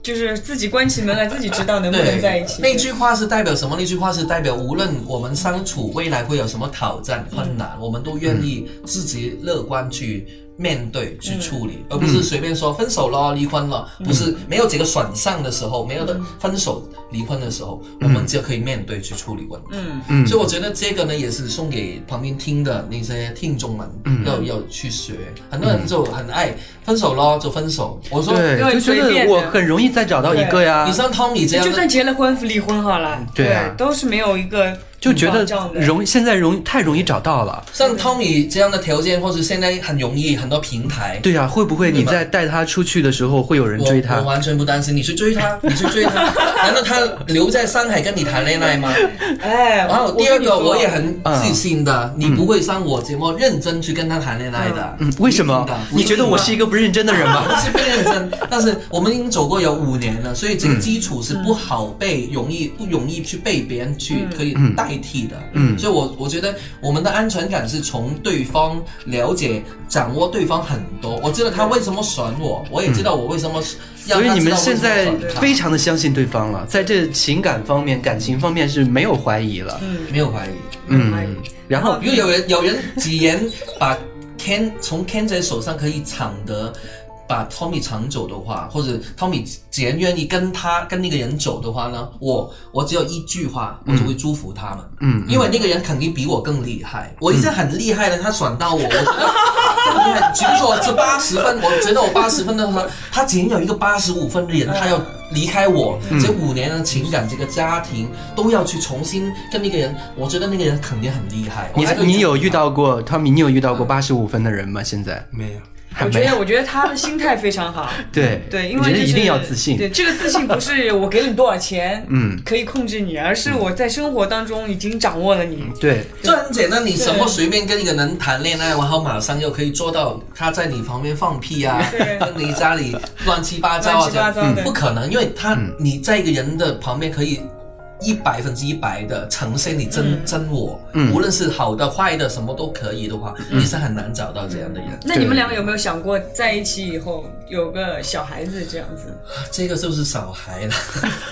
就是自己关起门来自己知道能不能在一起？那句话是代表什么？那句话是代表无论我们相处未来会有什么挑战困难，我们都愿意自己乐观去面对、去处理，而不是随便说分手了、离婚了。不是没有这个选项的时候，没有的分手、离婚的时候，我们就可以面对去处理问题。嗯。嗯。所以我觉得这个呢，也是送给旁边听的那些听众们，要要去学。很多人就很爱分手咯，就分手。我说，对，就觉得我很容易再找到一个呀。你。像 Tommy 这样就算结了婚离婚好了，对啊。都是没有一个就觉得容现在容太容易找到了。像 Tommy 这样的条件，或者现在很容易很多平台，对呀、会不会你在带他出去的时候会有人追他我？完全不担心。你去追他，你去追他，难道他留在上海跟你谈恋爱吗？哎，然后第二个，我也很很自信的，你不会上我节目认真去跟他谈恋爱的。嗯，为什么？你觉得我是一个不认真的人我吗？是不认真，但是我们已经走过有五年了，所以这个基础是不好被容易不容易去被别人去可以代替的。嗯所以我我觉得我们的安全感是从对方了解、掌握对方很多。我知道他为什么选我，我也知道我为什么让所以你们现在非常的相信对方了，在这情感方面、感情方面是没有怀疑了。嗯没有怀疑。嗯，然后因为有人有人直言把 Ken 从 Ken 在手上可以抢得把 Tommy 抢走的话，或者 Tommy 既然愿意跟他跟那个人走的话呢，我我只有一句话，我就会祝福他们。嗯因为那个人肯定比我更厉害，我已经很厉害了，他选到我，我觉得更厉害。举 个我是八十分，我觉得我八十分的话，他竟然有一个八十五分的人，他要离开我，这五年的情感，这个家庭都要去重新跟那个人，我觉得那个人肯定很厉害。你还你有遇到过 Tommy？你有遇到过八十五分的人吗？现在没有，我觉得，我觉得他的心态非常好。对对，因为就是一定要自信。对，这个自信不是我给你多少钱，嗯可以控制你，而是我在生活当中已经掌握了你。对，这很简单，你什么随便跟一个人谈恋爱，然后马上又可以做到他在你旁边放屁啊，对跟你家里乱七八糟啊，乱七八糟这样对不可能，因为他嗯你在一个人的旁边可以。一百分之一百的呈现你真、真我，嗯无论是好的坏的，什么都可以的话，你是很难找到这样的人。那你们两个有没有想过在一起以后有个小孩子这样子？这个就是小孩了，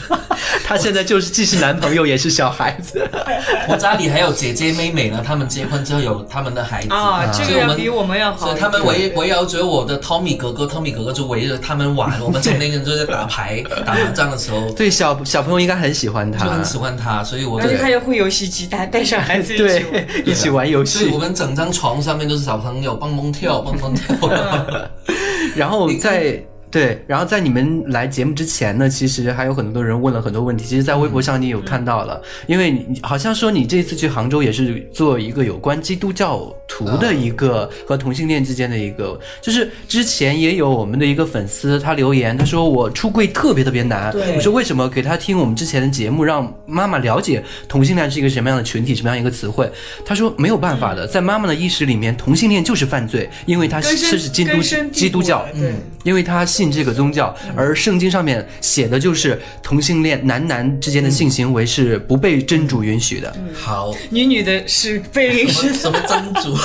他现在就是既是男朋友也是小孩子。我家里还有姐姐妹妹呢，他们结婚之后有他们的孩子啊，这所以我们个要比我们要好。所以他们围围绕着我的 Tommy 哥哥，Tommy 哥哥就围着他们玩。我们从那个人就在打牌、打麻将的时候，对小小朋友应该很喜欢他就很，喜欢他，所以我而且他的。也会游戏机，带带上孩子一起 一起玩游戏所以我。们整张床上面都是小朋友蹦蹦跳、蹦蹦跳。然后在对，然后在你们来节目之前呢，其实还有很多人问了很多问题。其实，在微博上你有看到了，因为你好像说你这次去杭州也是做一个有关基督教徒的一个和同性恋之间的一个，就是之前也有我们的一个粉丝他留言，他说我出柜特别特别难。我说为什么？给他听我们之前的节目，让妈妈了解同性恋是一个什么样的群体，什么样一个词汇。他说没有办法的，在妈妈的意识里面，同性恋就是犯罪，因为他是是基督基督教了，对，因为他信这个宗教，而圣经上面写的就是同性恋男男之间的性行为是不被真主允许的。好，女女的是被允许什么。真主？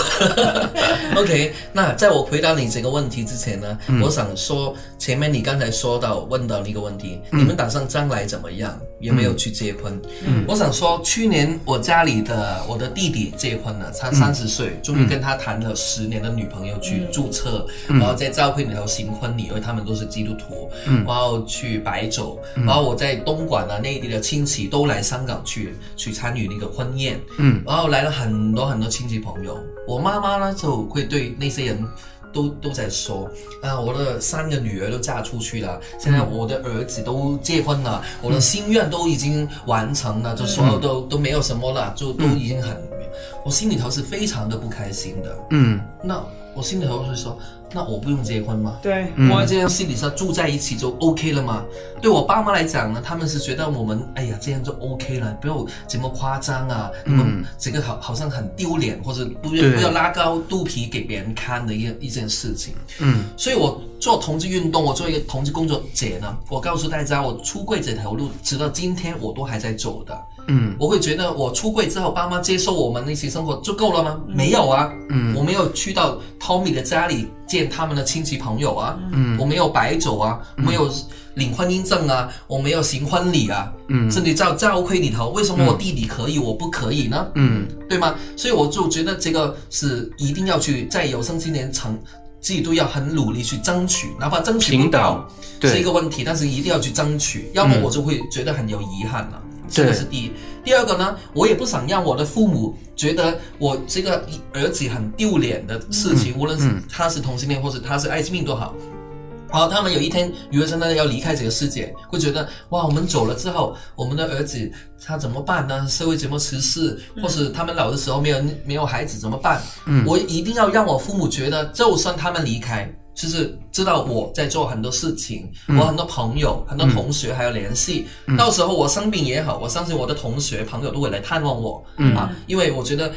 OK，那在我回答你这个问题之前呢，嗯我想说，前面你刚才说到问到的一个问题，嗯你们打算将来怎么样？有没有去结婚？嗯，我想说，去年我家里的我的弟弟结婚了，他三十岁，终于跟他谈了十年的女朋友去注册，然后在照片里头行婚礼，因为他们都是基督徒，然后去摆酒，然后我在东莞啊内地的亲戚都来香港去去参与那个婚宴，嗯，然后来了很多很多亲戚朋友，我妈妈呢就会对那些人。都都在说啊，我的三个女儿都嫁出去了，现在我的儿子都结婚了，我的心愿都已经完成了，就所有都、都没有什么了，就都已经很，我心里头是非常的不开心的。嗯。那我心里头是说，那我不用结婚吗？对，嗯我这样心理上住在一起就 OK 了嘛？对我爸妈来讲呢，他们是觉得我们哎呀这样就 OK 了，不要这么夸张啊，你们这个好好像很丢脸，或者不要不要拉高肚皮给别人看的一一件事情。嗯所以我做同志运动，我做一个同志工作者呢，我告诉大家，我出柜这条路，直到今天我都还在走的。嗯我会觉得我出柜之后，爸妈接受我们一起生活就够了吗？没有啊，嗯我没有去到 Tommy 的家里见他们的亲戚朋友啊，嗯我没有摆酒啊，我没有领婚姻证啊，我没有行婚礼啊，嗯甚至在教会里头，为什么我弟弟可以，我不可以呢？嗯对吗？所以我就觉得这个是一定要去在有生之年成。自己都要很努力去争取，哪怕争取不到是一个问题，但是一定要去争取，要么我就会觉得很有遗憾了。这对个是第一。第二个呢，我也不想让我的父母觉得我这个儿子很丢脸的事情，无论是他是同性恋或者他是艾滋病都好。好，他们有一天女儿真的要离开这个世界，会觉得哇，我们走了之后，我们的儿子他怎么办呢？社会怎么歧视，或是他们老的时候没有没有孩子怎么办？嗯我一定要让我父母觉得，就算他们离开，就是知道我在做很多事情，我很多朋友、很多同学还有联系。到时候我生病也好，我相信我的同学朋友都会来探望我、啊，因为我觉得。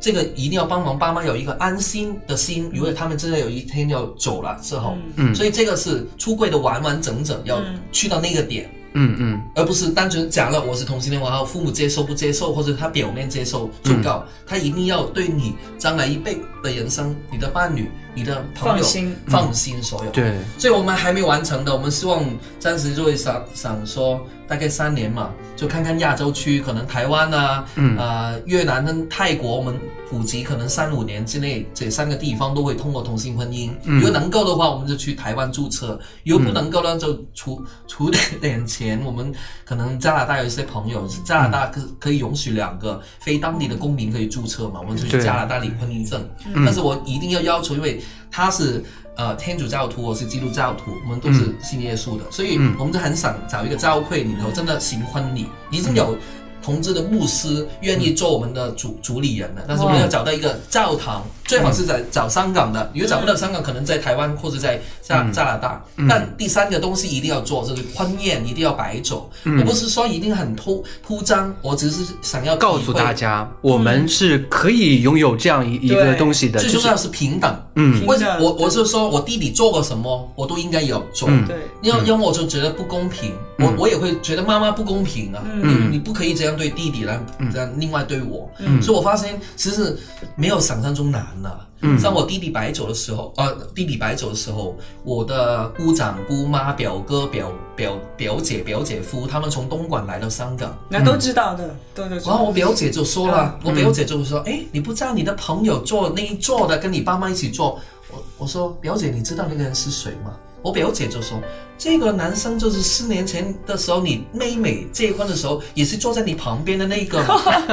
这个一定要帮忙爸妈有一个安心的心，如果他们真的有一天要走了之后，嗯。所以这个是出柜的完完整整要去到那个点，嗯嗯。而不是单纯讲了我是同性恋，然后父母接受不接受，或者他表面接受就告，他一定要对你将来一辈的人生、你的伴侣、你的朋友放心放心所有。对，所以我们还没完成的，我们希望暂时就会想想说，大概三年嘛，就看看亚洲区，可能台湾啊，嗯呃，越南跟泰国，我们普及可能三五年之内，这三个地方都会通过同性婚姻。嗯如果能够的话，我们就去台湾注册；如果不能够呢，就出出点点钱。我们可能加拿大有一些朋友，加拿大可可以允许两个非当地的公民可以注册嘛，我们就去加拿大领婚姻证。嗯但是我一定要要求，因为他是呃天主教徒，我是基督教徒，我们都是信耶稣的，所以嗯。我们就很想找一个教会里头真的行婚礼，已经有。同志的牧师愿意做我们的主主理人了，但是我们要找到一个教堂，最好是在找香港的。如果找不到香港，可能在台湾或者在加加拿大。但第三个东西一定要做，就是婚宴一定要摆酒。我不是说一定很铺铺张，我只是想要告诉大家，我们是可以拥有这样一一个东西的，会，最重要是平等。嗯。我平等。我我是说我弟弟做过什么，我都应该有做。嗯。对，要要么我就觉得不公平，我我也会觉得妈妈不公平啊，嗯。你你不可以这样对弟弟来，这样另外对我，嗯。所以我发现其实没有想象中难了。嗯像我弟弟白酒的时候，呃，弟弟白酒的时候，我的姑丈、姑妈、表哥、表表表姐、表姐夫，他们从东莞来到香港，那都知道的，都都知道。然后我表姐就说了，嗯我表姐就说，哎，你不知道你的朋友坐那一座的，跟你爸妈一起坐。我我说表姐，你知道那个人是谁吗？我表姐就说，这个男生就是四年前的时候，你妹妹结婚的时候，也是坐在你旁边的那个，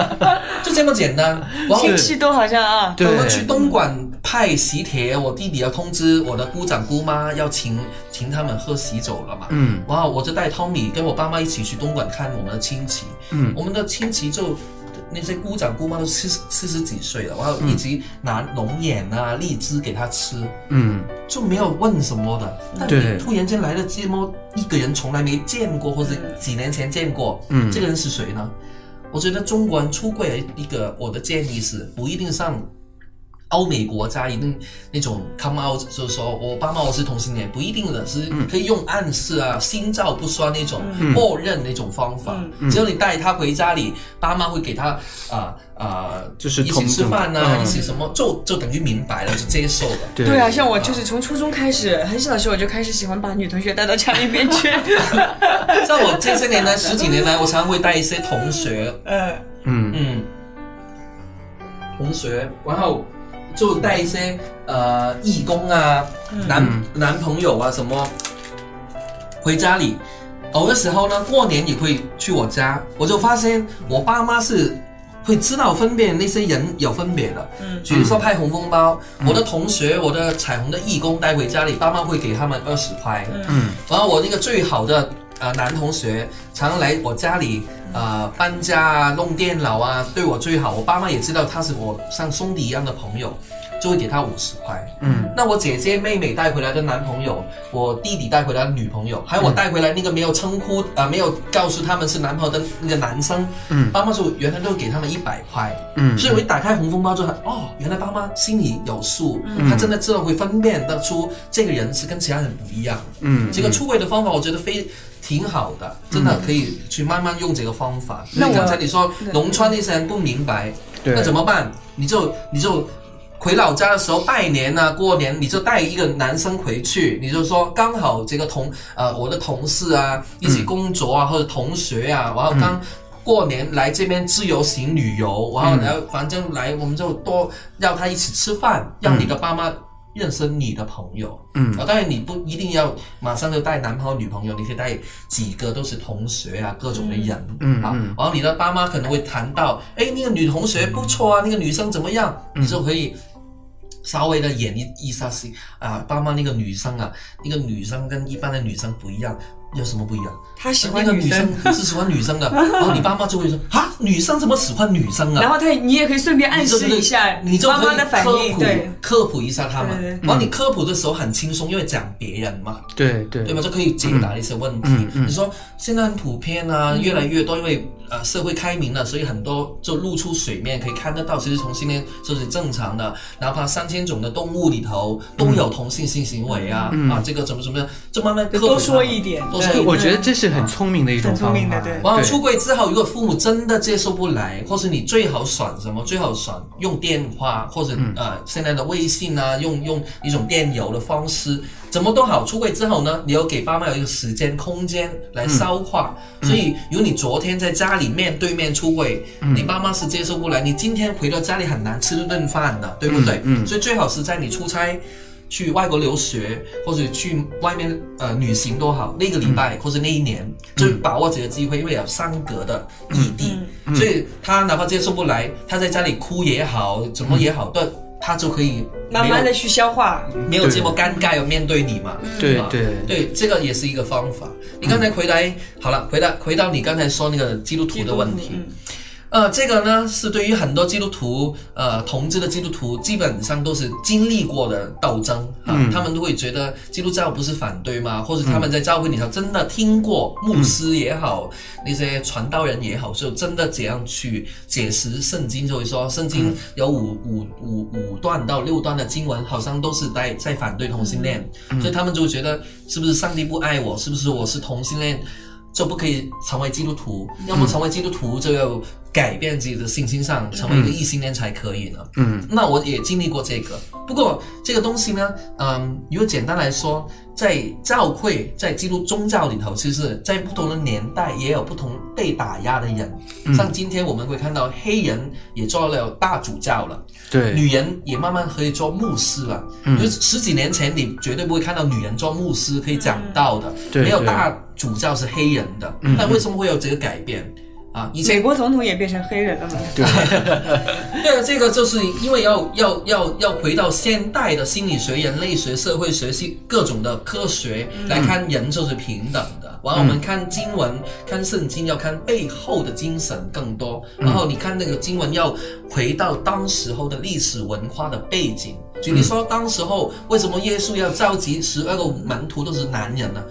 就这么简单。然后亲戚都好像啊，对我们去东莞派喜帖，我弟弟要通知我的姑丈姑妈要请请他们喝喜酒了嘛。嗯然后我就带 Tommy 跟我爸妈一起去东莞看我们的亲戚。嗯我们的亲戚就那些姑丈姑妈都七十四十几岁了，然后一直拿龙眼啊、荔枝给他吃，嗯就没有问什么的。但你突然间来了这么一个人从来没见过，或者几年前见过，嗯这个人是谁呢？我觉得中国人出柜的一个我的建议是，不一定像欧美国家一定那种 come out，就是说我爸妈我是同性恋，不一定的是可以用暗示啊、心照不宣那种默认那种方法。只要你带他回家里，爸妈会给他啊啊，就是一起吃饭啊，一起什么，就就等于明白了，就接受了。对啊，像我就是从初中开始，很小的时候我就开始喜欢把女同学带到家里面去。像我这些年来十几年来，我常常会带一些同学，嗯嗯，同学，然后就带一些呃义工啊、男嗯男朋友啊什么回家里。有的时候呢，过年也会去我家，我就发现我爸妈是会知道分辨那些人有分别的。嗯比如说派红封包，我的同学、我的彩虹的义工带回家里，爸妈会给他们二十块。嗯然后我那个最好的呃男同学，常来我家里呃搬家啊、弄电脑啊，对我最好。我爸妈也知道他是我像兄弟一样的朋友，就会给他五十块。嗯那我姐姐、妹妹带回来的男朋友，我弟弟带回来的女朋友，还有我带回来那个没有称呼啊、呃没有告诉他们是男朋友的那个男生，嗯爸妈就原来都给他们一百块。嗯所以我一打开红封包之后哦，原来爸妈心里有数，嗯他真的知道会分辨得出这个人是跟其他人不一样。嗯这个出轨的方法，我觉得非挺好的，真的可以去慢慢用这个方法。那我刚才你说农村那些人不明白，那怎么办？你就你就回老家的时候拜年啊，过年你就带一个男生回去，你就说刚好这个同呃我的同事啊一起工作啊、或者同学啊，然后刚。过年来这边自由行旅游，然后然后反正来我们就多让他一起吃饭，让你的爸妈认识你的朋友。嗯。啊，当然你不一定要马上就带男朋友、女朋友，你可以带几个都是同学啊，各种的人，啊嗯啊，然后你的爸妈可能会谈到，哎，那个女同学不错啊，那个女生怎么样，嗯。你就可以。稍微的演一一下戏啊，爸妈那个女生啊，那个女生跟一般的女生不一样，有什么不一样？他喜那个女欢女生，生是喜欢女生的，然后你爸妈就会说啊，女生怎么喜欢女生啊？然后他你也可以顺便暗示一下你就可以妈妈的反应，科普对，科普一下他们对对。然后你科普的时候很轻松，因为讲别人嘛，对对对吧？就可以解答一些问题。你说现在很普遍啊，越来越多，因为呃社会开明了，所以很多就露出水面，可以看得到，其实同性恋这是正常的。哪怕三千种的动物里头都有同性性行为啊、嗯啊，这个怎么怎么样，就慢慢科普多说一点我觉得这是很聪明的一种方法。对然后出柜之后，如果父母真的接受不来，或是你最好选什么？最好选用电话或者、嗯呃现在的微信啊，用用一种电邮的方式，怎么都好。出柜之后呢，你要给爸妈有一个时间空间来消化。嗯所以，如果你昨天在家里面对面出柜，嗯你爸妈是接受不来，你今天回到家里很难吃顿饭的，对不对？嗯嗯所以最好是在你出差。去外国留学或者去外面呃旅行都好，那个礼嗯。拜、或者那一年，就把握这个机会，因为有三隔的异地，嗯。所以他哪怕接受不来，他在家里哭也好，怎么也好，但他就可以慢慢的去消化。没有这么尴尬要面对你嘛。啊对对。对，这个也是一个方法。你刚才回来、好了，回到回到你刚才说那个基督徒的问题。嗯呃，这个呢是对于很多基督徒，呃，同志的基督徒基本上都是经历过的斗争啊，嗯他们都会觉得基督教不是反对吗？或者他们在教会里头真的听过牧师也好，那些传道人也好，就真的怎样去解释圣经，就会说圣经有五五五五段到六段的经文，好像都是在在反对同性恋，所以他们就会觉得是不是上帝不爱我？是不是我是同性恋？就不可以成为基督徒，要么成为基督徒就要改变自己的信心上，成为一个异性恋才可以呢。嗯，那我也经历过这个，不过这个东西呢，嗯，如果简单来说，在教会，在基督宗教里头，其实在不同的年代也有不同被打压的人。像今天我们会看到黑人也做了大主教了，对，女人也慢慢可以做牧师了。嗯。就是十几年前，你绝对不会看到女人做牧师可以讲道的，没有大主教是黑人的。嗯那为什么会有这个改变啊？以前美国总统也变成黑人了嘛？对啊，这个就是因为要要要要回到现代的心理学、人类学、社会学系各种的科学来看人就是平等的。然后我们看经文、看圣经，要看背后的精神更多。然后你看那个经文，要回到当时候的历史文化的背景。举例说，当时候为什么耶稣要召集十二个门徒都是男人呢？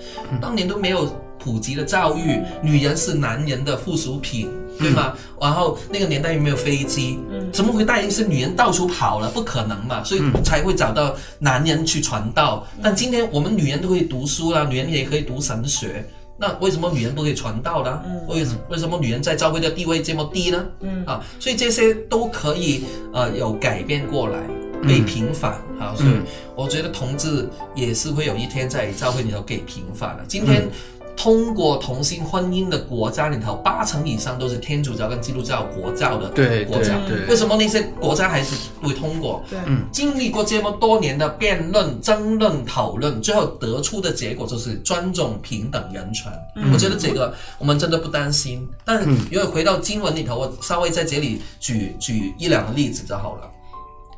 当年都没有普及的教育，女人是男人的附属品，对吗？然后那个年代又没有飞机，怎么会带一些女人到处跑了？不可能嘛，所以才会找到男人去传道。但今天我们女人都可以读书啦，女人也可以读神学。那为什么女人不可以传道呢？为为什么女人在教会的地位这么低呢？嗯啊，所以这些都可以呃有改变过来，被平反啊。所以我觉得同志也是会有一天在教会里头给平反的。今天。通过同性婚姻的国家里头，八成以上都是天主教跟基督教国教的对国家。对对为什么那些国家还是会通过？对，经历过这么多年的辩论、争论、讨论，最后得出的结果就是尊重、平等、人权。我觉得这个我们真的不担心。但是如果回到经文里头，我稍微在这里举举一两个例子就好了。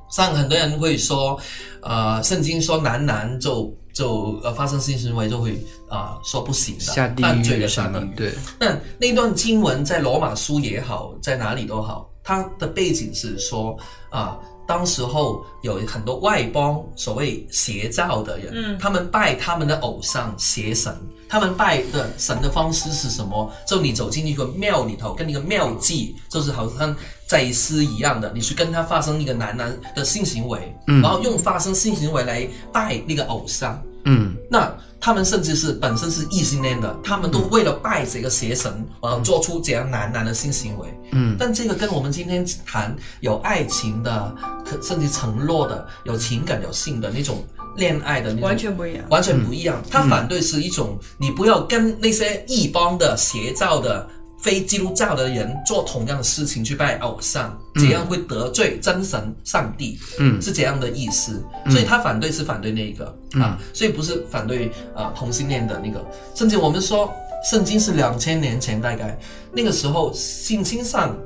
像很多人会说，呃，圣经说男男就就呃发生性行为就会啊、呃说不行的，下地犯罪狱的下地狱。什么对，那那段经文在罗马书也好，在哪里都好，它的背景是说啊、当时候有很多外邦所谓邪教的人，嗯他们拜他们的偶像邪神，他们拜的神的方式是什么？就你走进一个庙里头，跟一个庙祭，就是好像祭司一样的，你去跟他发生一个男男的性行为，然后用发生性行为来拜那个偶像。嗯那他们甚至是本身是异性恋的，他们都为了拜这个邪神，呃，做出这样男男的性行为。嗯但这个跟我们今天谈有爱情的，可甚至承诺的，有情感、有性的那种恋爱的那种，完全不一样。完全不一样。他反对是一种，你不要跟那些异邦的邪教的。非基督教的人做同样的事情去拜偶像，这样会得罪真神上帝，嗯是这样的意思。所以他反对是反对那个、啊，所以不是反对啊、同性恋的那个。甚至我们说，圣经是两千年前大概那个时候性倾向，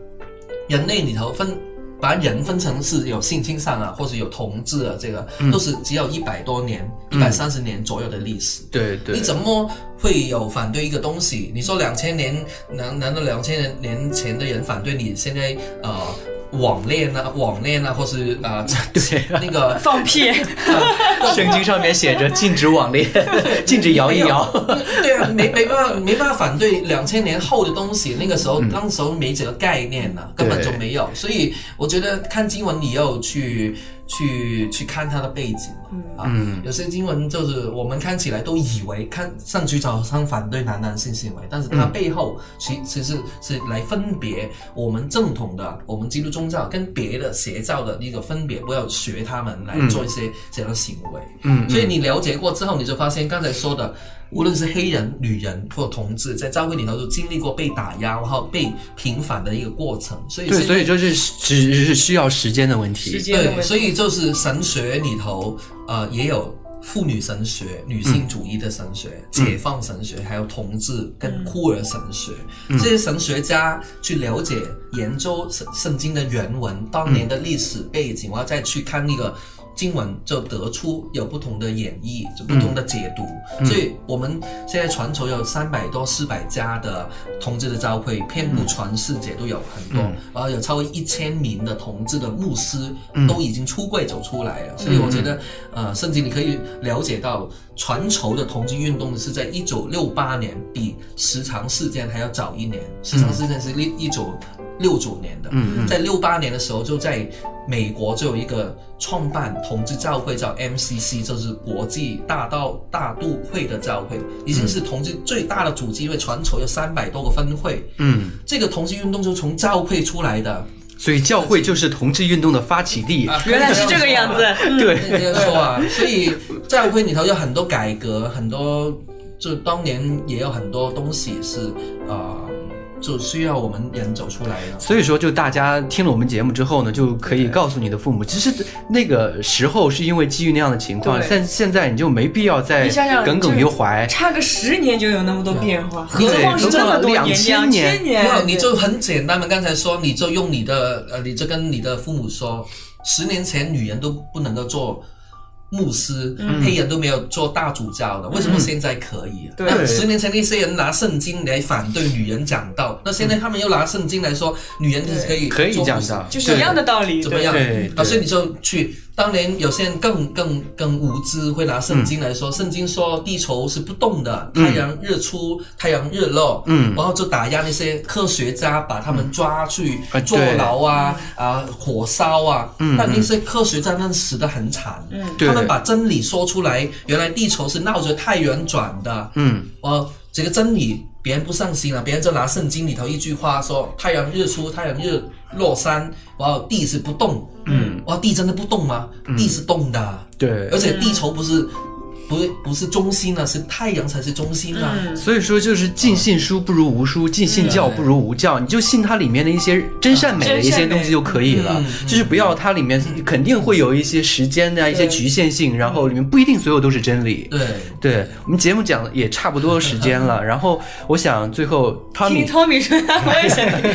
人类里头分。把人分成是有性倾向啊，或者有同志啊，这个、都是只有一百多年、一百三十年左右的历史。对对，你怎么会有反对一个东西？你说两千年，难难道两千年前的人反对你现在呃网恋啊、网恋啊，或是啊、呃、对那个放屁！圣经上面写着禁止网恋，禁止摇一摇。对啊，没没办法，没办法反对两千年后的东西。那个时候，当时候没这个概念呢、根本就没有。所以我觉得看经文，你要去去去看它的背景嘛。啊，嗯有些经文就是我们看起来都以为看上去好像反对男男性行为，但是它嗯背后其其实是来分别我们正统的我们基督宗教跟别的邪教的一个分别，不要学他们来做一些这样的行为。嗯所以你了解过之后，你就发现刚才说的，无论是黑人、女人或同志，在教会里头都经历过被打压，然后被平反的一个过程。所以对，所以就是只是需要时间的问题。对，时间的问题。所以就是神学里头，呃，也有妇女神学、女性主义的神学、解放神学，还有同志跟酷儿神学。这些神学家去了解、研究圣圣经的原文、当年的历史背景，然后再去看那个。经文就得出有不同的演绎，就不同的解读，所以我们现在全球有三百多、四百家的同志的教会，遍布全世界都有很多，然后有超过一千名的同志的牧师都已经出柜走出来了，所以我觉得，呃，甚至你可以了解到，全球的同志运动是在一九六八年，比时长事件还要早一年，时长事件是一一九。六九年的，嗯在六八年的时候，就在美国就有一个创办同志教会叫 MCC，就是国际大道大都会的教会，已经是同志最大的组织，因为全球有三百多个分会。嗯，这个同志运动就从教会出来的，所以教会就是同志运动的发起地。原来是这个样子。对，说啊。所以教会里头有很多改革，很多就当年也有很多东西是啊、呃就需要我们人走出来了。所以说，就大家听了我们节目之后呢，就可以告诉你的父母，其实那个时候是因为基于那样的情况，对但现在你就没必要再耿耿于怀。差个十年就有那么多变化，何况是这么多年，两千年你就很简单嘛。刚才说，你就用你的呃，你就跟你的父母说，十年前女人都不能够做牧师，黑人都没有做大主教的，为什么现在可以？对。那十年前那些人拿圣经来反对女人讲道，那现在他们又拿圣经来说女人就是可以可以做牧师讲道。就是一样的道理，怎么样？所以你就去。当年有些人更更更无知，会拿圣经来说，圣经说地球是不动的，太阳日出，太阳日落，嗯。然后就打压那些科学家，把他们抓去啊坐牢啊啊，火烧啊，嗯。但那些科学家那死得很惨，嗯，他们把真理说出来，原来地球是绕着太阳转的，嗯，哦，这个真理别人不上心了，别人就拿圣经里头一句话说：太阳日出，太阳日落山，然后地是不动。嗯，哇，地真的不动吗？地是动的，对而，且地球不是不不是中心啊，是太阳才是中心啊。所以说就是尽信书不如无书，尽信教不如无教，你就信它里面的一些真善美的一些东西就可以了。嗯，就是不要它里面肯定会有一些时间的一些局限性，然后里面不一定所有都是真理。对，对我们节目讲的也差不多时间了，然后我想最后听 Tommy Tommy 说，我也想。听。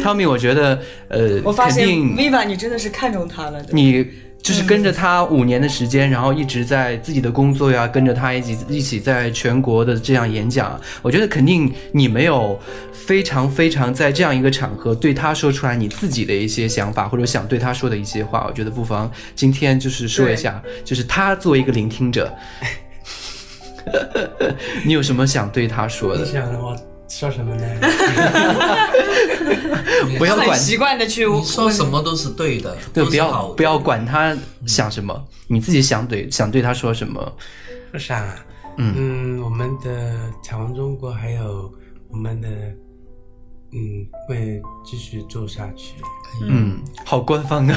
Tommy，我觉得呃，我发现 Viva 你真的是看中他了，对。你就是跟着他五年的时间，然后一直在自己的工作呀，跟着他一起一起在全国的这样演讲。我觉得肯定你没有非常非常在这样一个场合对他说出来你自己的一些想法，或者想对他说的一些话。我觉得不妨今天就是说一下，就是他作为一个聆听者 你有什么想对他说你的？想我说什么呢？不要管习惯的去说什么都是对的，对，不要不要管他想什么，你自己想对想对他说什么。说啥啊？嗯嗯，我们的彩虹中国还有我们的，嗯，会继续做下去。嗯，好官方啊。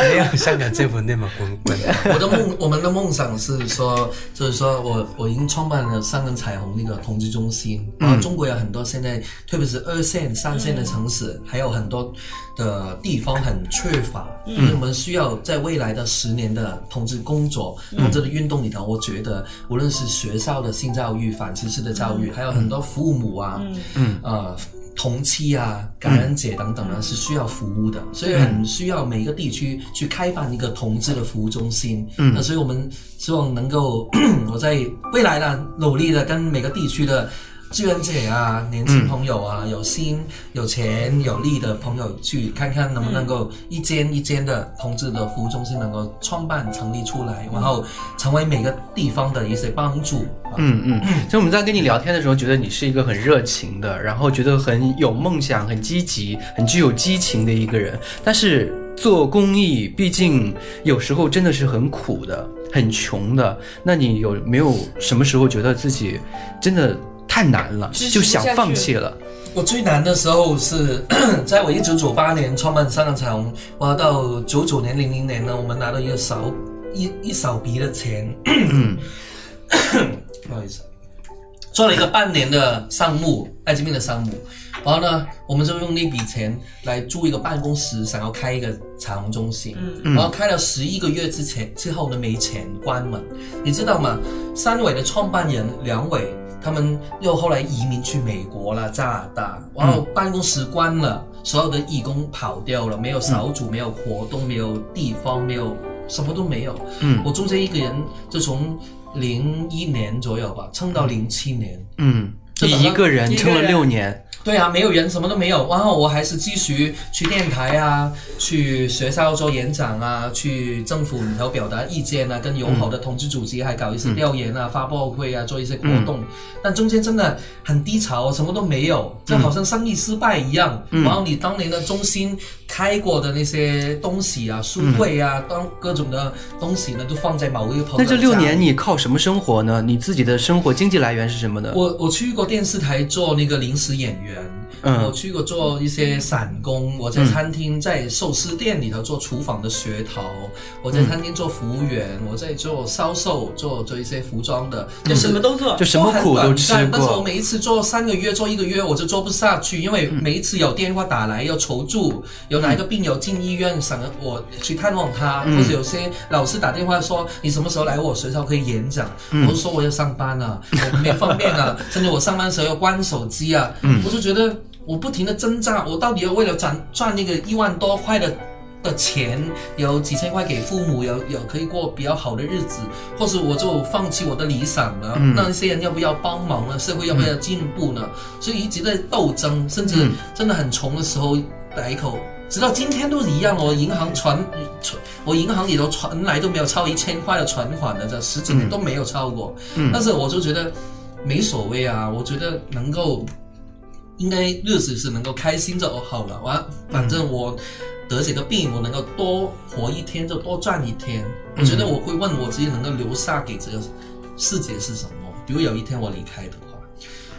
没有香港政府那么滚滚。我的梦，我们的梦想是说，就是说我我已经创办了三人彩虹那个同志中心，然后中国有很多现在，特别是二线、三线的城市，还有很多的地方很缺乏，所以我们需要在未来的十年的同志工作、同志的运动里头，我觉得无论是学校的性教育、反歧视的教育，还有很多父母啊，嗯呃。同期啊、感恩节等等啊，是需要服务的，所以很需要每个地区去开办一个同志的服务中心。嗯那所以我们希望能够 我在未来呢，努力的跟每个地区的志愿者啊、年轻朋友啊、有心、有钱、有力的朋友去看看能不能够一间一间的同志的服务中心能够创办成立出来，然后成为每个地方的一些帮助。啊嗯嗯，所以我们在跟你聊天的时候，觉得你是一个很热情的，然后觉得很有梦想、很积极、很具有激情的一个人。但是做公益，毕竟有时候真的是很苦的，很穷的。那你有没有什么时候觉得自己真的太难了，就想放弃了？我最难的时候是 在我一九九八年创办香港彩虹，哇，到九九年、零零年呢，我们拿到一个少一一少笔的钱，不好意思，做了一个半年的项目，艾滋病的项目，然后呢，我们就用那笔钱来租一个办公室，想要开一个彩虹中心，嗯。然后开了十一个月之前之后呢，没钱关门，你知道吗？三伟的创办人梁伟。他们又后来移民去美国了、加拿大，然后办公室关了，所有的义工跑掉了，没有小组，没有活动，没有地方，没有什么都没有。嗯。我中间一个人就从零一年左右吧，撑到零七年。嗯，你一个人撑了人六年，对啊，没有人，什么都没有。然后我还是继续去电台啊，去学校做演讲啊，去政府里头表达意见啊，跟友好的同志组织还搞一些调研啊、发布会啊，做一些活动。但中间真的很低潮，什么都没有，就好像生意失败一样。然后你当年的中心开过的那些东西啊、书柜啊，当各种的东西呢，都放在某一个朋友那这六年你靠什么生活呢？你自己的生活经济来源是什么呢？我我去过电视台做那个临时演员，嗯我去过做一些散工，我在餐厅、在寿司店里头做厨房的学徒，我在餐厅做服务员，我在做销售，做做一些服装的，就什么都做。就。什么苦都吃过。但是我。每一次做三个月，做一个月，我就做不下去，因为每一次有电话打来要求助，有哪一个病友进医院，想要我去探望他，或者有些老师打电话说你什么时候来我学校可以演讲，我就说我要上班啊，我没方便啊，甚至我上班的时候要关手机啊，我就觉得我不停的挣扎，我到底要为了赚赚那个一万多块的。的钱有几千块给父母，有有可以过比较好的日子，或是我就放弃我的理想了。那些人要不要帮忙呢？社会要不要进步呢？所以一直在斗争，甚至真的很穷的时候来一口。直到今天都一样，我银行存存，我银行里头存来都没有超一千块的存款的，这十几年都没有超过。但是我就觉得没所谓啊，我觉得能够应该日子是能够开心就好了。我，反正我得这个病，我能够多活一天就多赚一天。我觉得我会问我自己，能够留下给这个世界是什么？比如有一天我离开的话，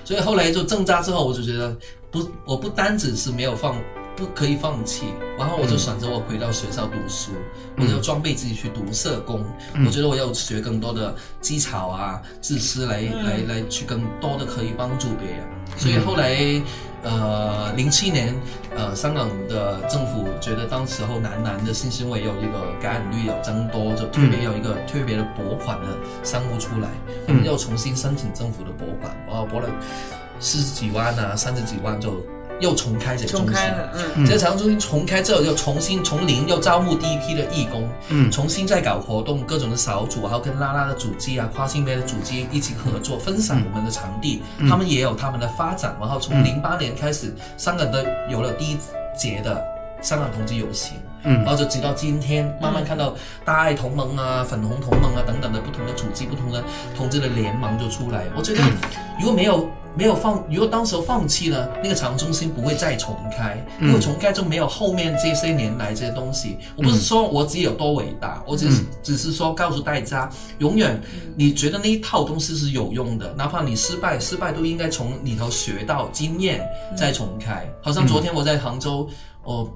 所以后来就挣扎之后，我就觉得不，我不单只是没有放。不可以放弃，然后我就选择我回到学校读书，我就装备自己去读社工。我觉得我要学更多的技巧啊、知识来、来来去更多的可以帮助别人。所以后来，呃，零七年，呃，香港的政府觉得当时候男男的性行为有一个感染率有增多，就特别有一个特别的拨款的项目出来，我们又重新申请政府的拨款，然后拨了四十几万啊、三十几万就。又重开这个中心，重开了嗯。这个彩虹中心重开之后，又重新从零又招募第一批的义工，嗯。重新再搞活动，各种的小组，然后跟拉拉的组织啊、跨性别的组织一起合作，分享我们的场地，他们也有他们的发展。然后从零八年开始，香港的有了第一节的香港同志游行，嗯。然后就直到今天，慢慢看到大爱同盟啊、粉红同盟啊等等的不同的组织、不同的同志的联盟就出来。我觉得如果没有没有放，如果当时放弃了，那个场中心不会再重开，因为重开就没有后面这些年来这些东西。我不是说我自己有多伟大，我只是、只是说告诉大家，永远你觉得那一套东西是有用的，哪怕你失败，失败都应该从里头学到经验再重开。好像昨天我在杭州，我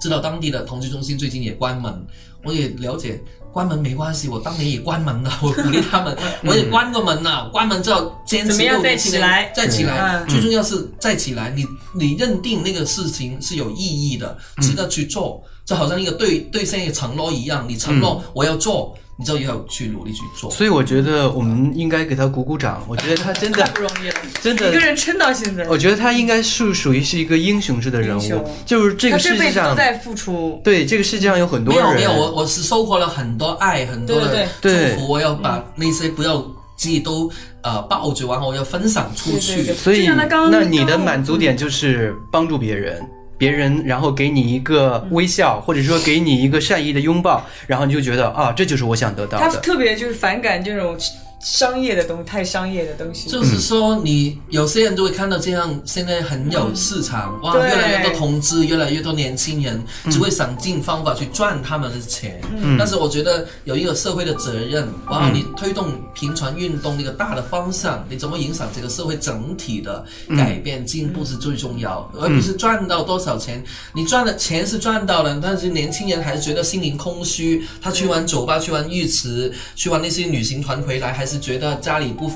知道当地的同居中心最近也关门，我也了解。关门没关系，我当年也关门了，我鼓励他们，我也关过门了。关门之后坚持怎么样再六年起来再起来。嗯最重要是再起来，你你认定那个事情是有意义的，值得去做，就好像一个对兑现一个承诺一样，你承诺我要做，你就要去努力去做。所以我觉得我们应该给他鼓鼓掌。我觉得他真的太不容易了，真的一个人撑到现在，我觉得他应该是属于是一个英雄式的人物，就是这个世界这辈子都上，在付出。对这个世界上有很多人，没有没有，我我是收获了很多爱，很多的对对祝福。我要把那些不要自己都呃抱着，然后我要分享出去。对对对所以那你的满足点就是帮助别人。别人然后给你一个微笑，或者说给你一个善意的拥抱，然后你就觉得啊，这就是我想得到的。他特别就是反感这种商业的东太商业的东西。就是说，你有些人就会看到这样，现在很有市场，哇，越来越多同志，越来越多年轻人只会想尽方法去赚他们的钱。嗯。但是我觉得有一个社会的责任，哇，你推动平权运动那个大的方向，你怎么影响这个社会整体的改变进步是最重要，而不是赚到多少钱。你赚的钱是赚到了，但是年轻人还是觉得心灵空虚，他去完酒吧，去完浴池，去完那些旅行团回来，还是觉得家里不。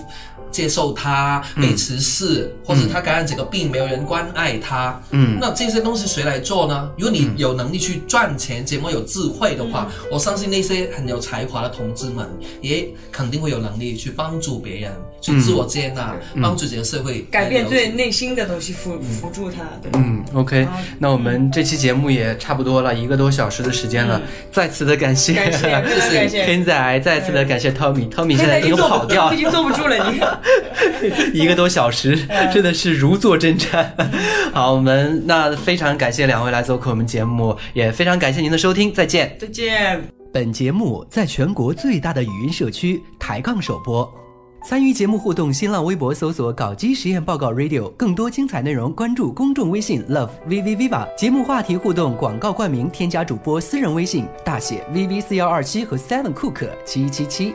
接受他被歧视，或者他感染这个病，没有人关爱他。嗯。那这些东西谁来做呢？如果你有能力去赚钱，节目有智慧的话，我相信那些很有才华的同志们，也肯定会有能力去帮助别人，去自我接纳，帮助这个社会改变来了解最内心的东西，辅辅助他。对，嗯，OK，那我们这期节目也差不多了一个多小时的时间了，再次的感谢，感谢 非常感谢。天仔，再次的感谢 Tommy，Tommy 现在已经现在已经坐跑掉了，已经坐不住了，你。一个多小时，真的是如坐针毡。好，我们那非常感谢两位来做客我们节目，也非常感谢您的收听，再见。再见。本节目在全国最大的语音社区抬杠首播。参与节目互动，新浪微博搜索“搞基实验报告 Radio”，更多精彩内容关注公众微信 “love VV Viva”。节目话题互动、广告冠名，添加主播私人微信大写 VV 四幺二七和 Seven Cook 七七七。